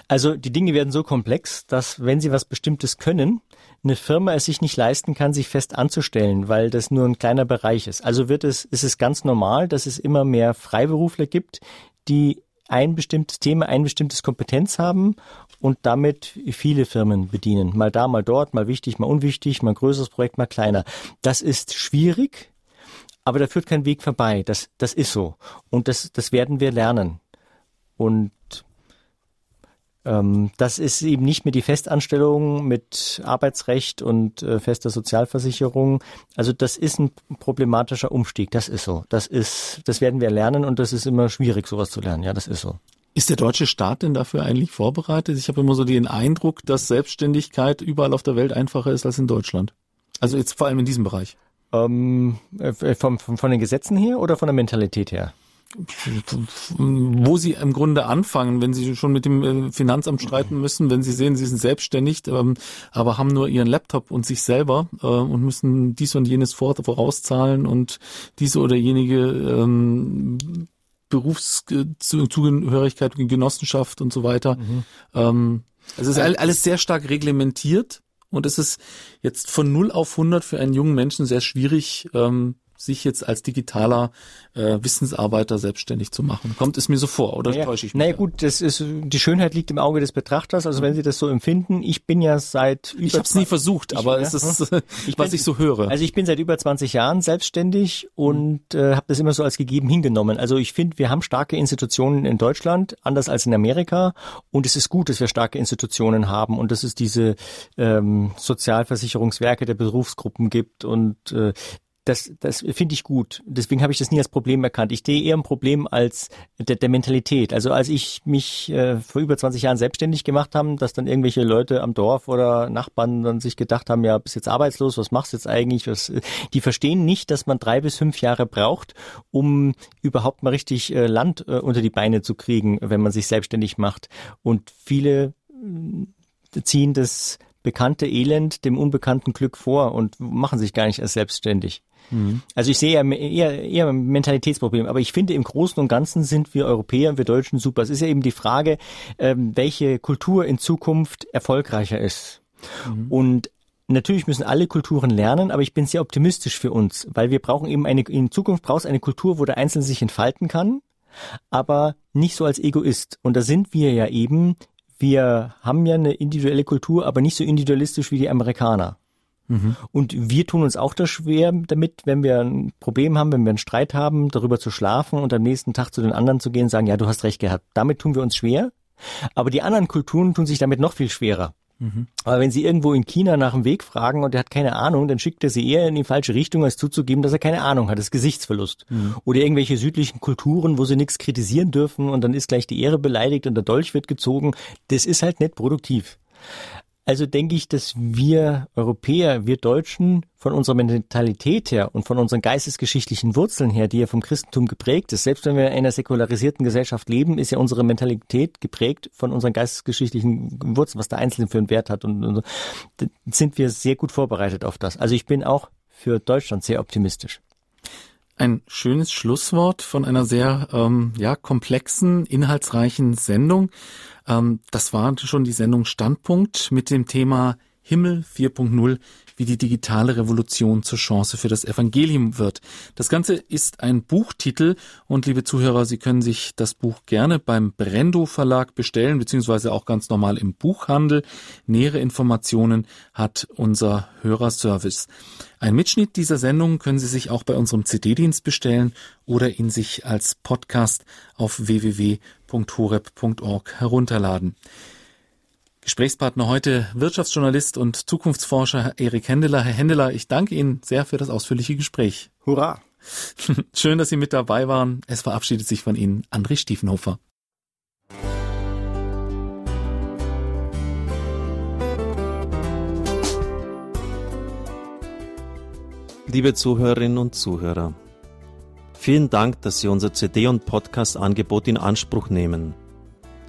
S2: Also die Dinge werden so komplex, dass wenn sie was Bestimmtes können, eine Firma es sich nicht leisten kann, sich fest anzustellen, weil das nur ein kleiner Bereich ist. Also wird es, ist es ganz normal, dass es immer mehr Freiberufler gibt, die ein bestimmtes Thema, ein bestimmtes Kompetenz haben und damit viele Firmen bedienen. Mal da, mal dort, mal wichtig, mal unwichtig, mal größeres Projekt, mal kleiner. Das ist schwierig, aber da führt kein Weg vorbei. Das, das ist so. Und das, das werden wir lernen. Und das ist eben nicht mehr die Festanstellung mit Arbeitsrecht und äh, fester Sozialversicherung. Also das ist ein problematischer Umstieg. Das ist so. Das ist, das werden wir lernen und das ist immer schwierig, sowas zu lernen. Ja, das ist so.
S1: Ist der deutsche Staat denn dafür eigentlich vorbereitet? Ich habe immer so den Eindruck, dass Selbstständigkeit überall auf der Welt einfacher ist als in Deutschland. Also jetzt vor allem in diesem Bereich.
S2: Ähm, äh, vom, vom, von den Gesetzen her oder von der Mentalität her?
S1: Wo sie im Grunde anfangen, wenn sie schon mit dem äh, Finanzamt streiten müssen, wenn sie sehen, sie sind selbstständig, ähm, aber haben nur ihren Laptop und sich selber äh, und müssen dies und jenes vorauszahlen und diese oder jenige ähm, Berufszugehörigkeit, Genossenschaft und so weiter. Mhm. Ähm, es ist alles sehr stark reglementiert und es ist jetzt von 0 auf 100 für einen jungen Menschen sehr schwierig, ähm, sich jetzt als digitaler äh, Wissensarbeiter selbstständig zu machen. Kommt es mir so vor, oder
S2: naja, täusche ich mich? Naja gut, das ist die Schönheit liegt im Auge des Betrachters. Also wenn Sie das so empfinden, ich bin ja seit
S1: über ich habe es nie versucht, aber ich, es ist ich was bin, ich so höre.
S2: Also ich bin seit über 20 Jahren selbstständig und äh, habe das immer so als gegeben hingenommen. Also ich finde, wir haben starke Institutionen in Deutschland, anders als in Amerika, und es ist gut, dass wir starke Institutionen haben und dass es diese ähm, Sozialversicherungswerke der Berufsgruppen gibt und äh, das, das finde ich gut. Deswegen habe ich das nie als Problem erkannt. Ich sehe eher ein Problem als der, der Mentalität. Also als ich mich äh, vor über 20 Jahren selbstständig gemacht habe, dass dann irgendwelche Leute am Dorf oder Nachbarn dann sich gedacht haben, ja, bist jetzt arbeitslos, was machst du jetzt eigentlich? Was, die verstehen nicht, dass man drei bis fünf Jahre braucht, um überhaupt mal richtig äh, Land äh, unter die Beine zu kriegen, wenn man sich selbstständig macht. Und viele äh, ziehen das bekannte Elend dem unbekannten Glück vor und machen sich gar nicht als selbstständig. Mhm. Also ich sehe eher, eher ein Mentalitätsproblem, aber ich finde im Großen und Ganzen sind wir Europäer und wir Deutschen super. Es ist ja eben die Frage, ähm, welche Kultur in Zukunft erfolgreicher ist. Mhm. Und Natürlich müssen alle Kulturen lernen, aber ich bin sehr optimistisch für uns, weil wir brauchen eben eine, in Zukunft brauchst eine Kultur, wo der Einzelne sich entfalten kann, aber nicht so als Egoist. Und da sind wir ja eben, wir haben ja eine individuelle Kultur, aber nicht so individualistisch wie die Amerikaner. Mhm. Und wir tun uns auch da schwer damit, wenn wir ein Problem haben, wenn wir einen Streit haben, darüber zu schlafen und am nächsten Tag zu den anderen zu gehen und sagen, ja, du hast recht gehabt. Damit tun wir uns schwer. Aber die anderen Kulturen tun sich damit noch viel schwerer. Mhm. Aber wenn Sie irgendwo in China nach dem Weg fragen und er hat keine Ahnung, dann schickt er Sie eher in die falsche Richtung, als zuzugeben, dass er keine Ahnung hat. Das ist Gesichtsverlust. Mhm. Oder irgendwelche südlichen Kulturen, wo Sie nichts kritisieren dürfen und dann ist gleich die Ehre beleidigt und der Dolch wird gezogen. Das ist halt nicht produktiv. Also denke ich, dass wir Europäer, wir Deutschen von unserer Mentalität her und von unseren geistesgeschichtlichen Wurzeln her, die ja vom Christentum geprägt ist, selbst wenn wir in einer säkularisierten Gesellschaft leben, ist ja unsere Mentalität geprägt von unseren geistesgeschichtlichen Wurzeln, was der Einzelne für einen Wert hat und, und so. sind wir sehr gut vorbereitet auf das. Also ich bin auch für Deutschland sehr optimistisch.
S1: Ein schönes Schlusswort von einer sehr ähm, ja, komplexen, inhaltsreichen Sendung. Ähm, das war schon die Sendung Standpunkt mit dem Thema Himmel 4.0 wie die digitale Revolution zur Chance für das Evangelium wird. Das Ganze ist ein Buchtitel und liebe Zuhörer, Sie können sich das Buch gerne beim Brendo Verlag bestellen, beziehungsweise auch ganz normal im Buchhandel. Nähere Informationen hat unser Hörerservice. Ein Mitschnitt dieser Sendung können Sie sich auch bei unserem CD-Dienst bestellen oder ihn sich als Podcast auf www.horeb.org herunterladen. Gesprächspartner heute Wirtschaftsjournalist und Zukunftsforscher Erik Händeler. Herr Händeler, ich danke Ihnen sehr für das ausführliche Gespräch.
S2: Hurra!
S1: Schön, dass Sie mit dabei waren. Es verabschiedet sich von Ihnen André Stiefenhofer.
S5: Liebe Zuhörerinnen und Zuhörer, vielen Dank, dass Sie unser CD- und Podcast-Angebot in Anspruch nehmen.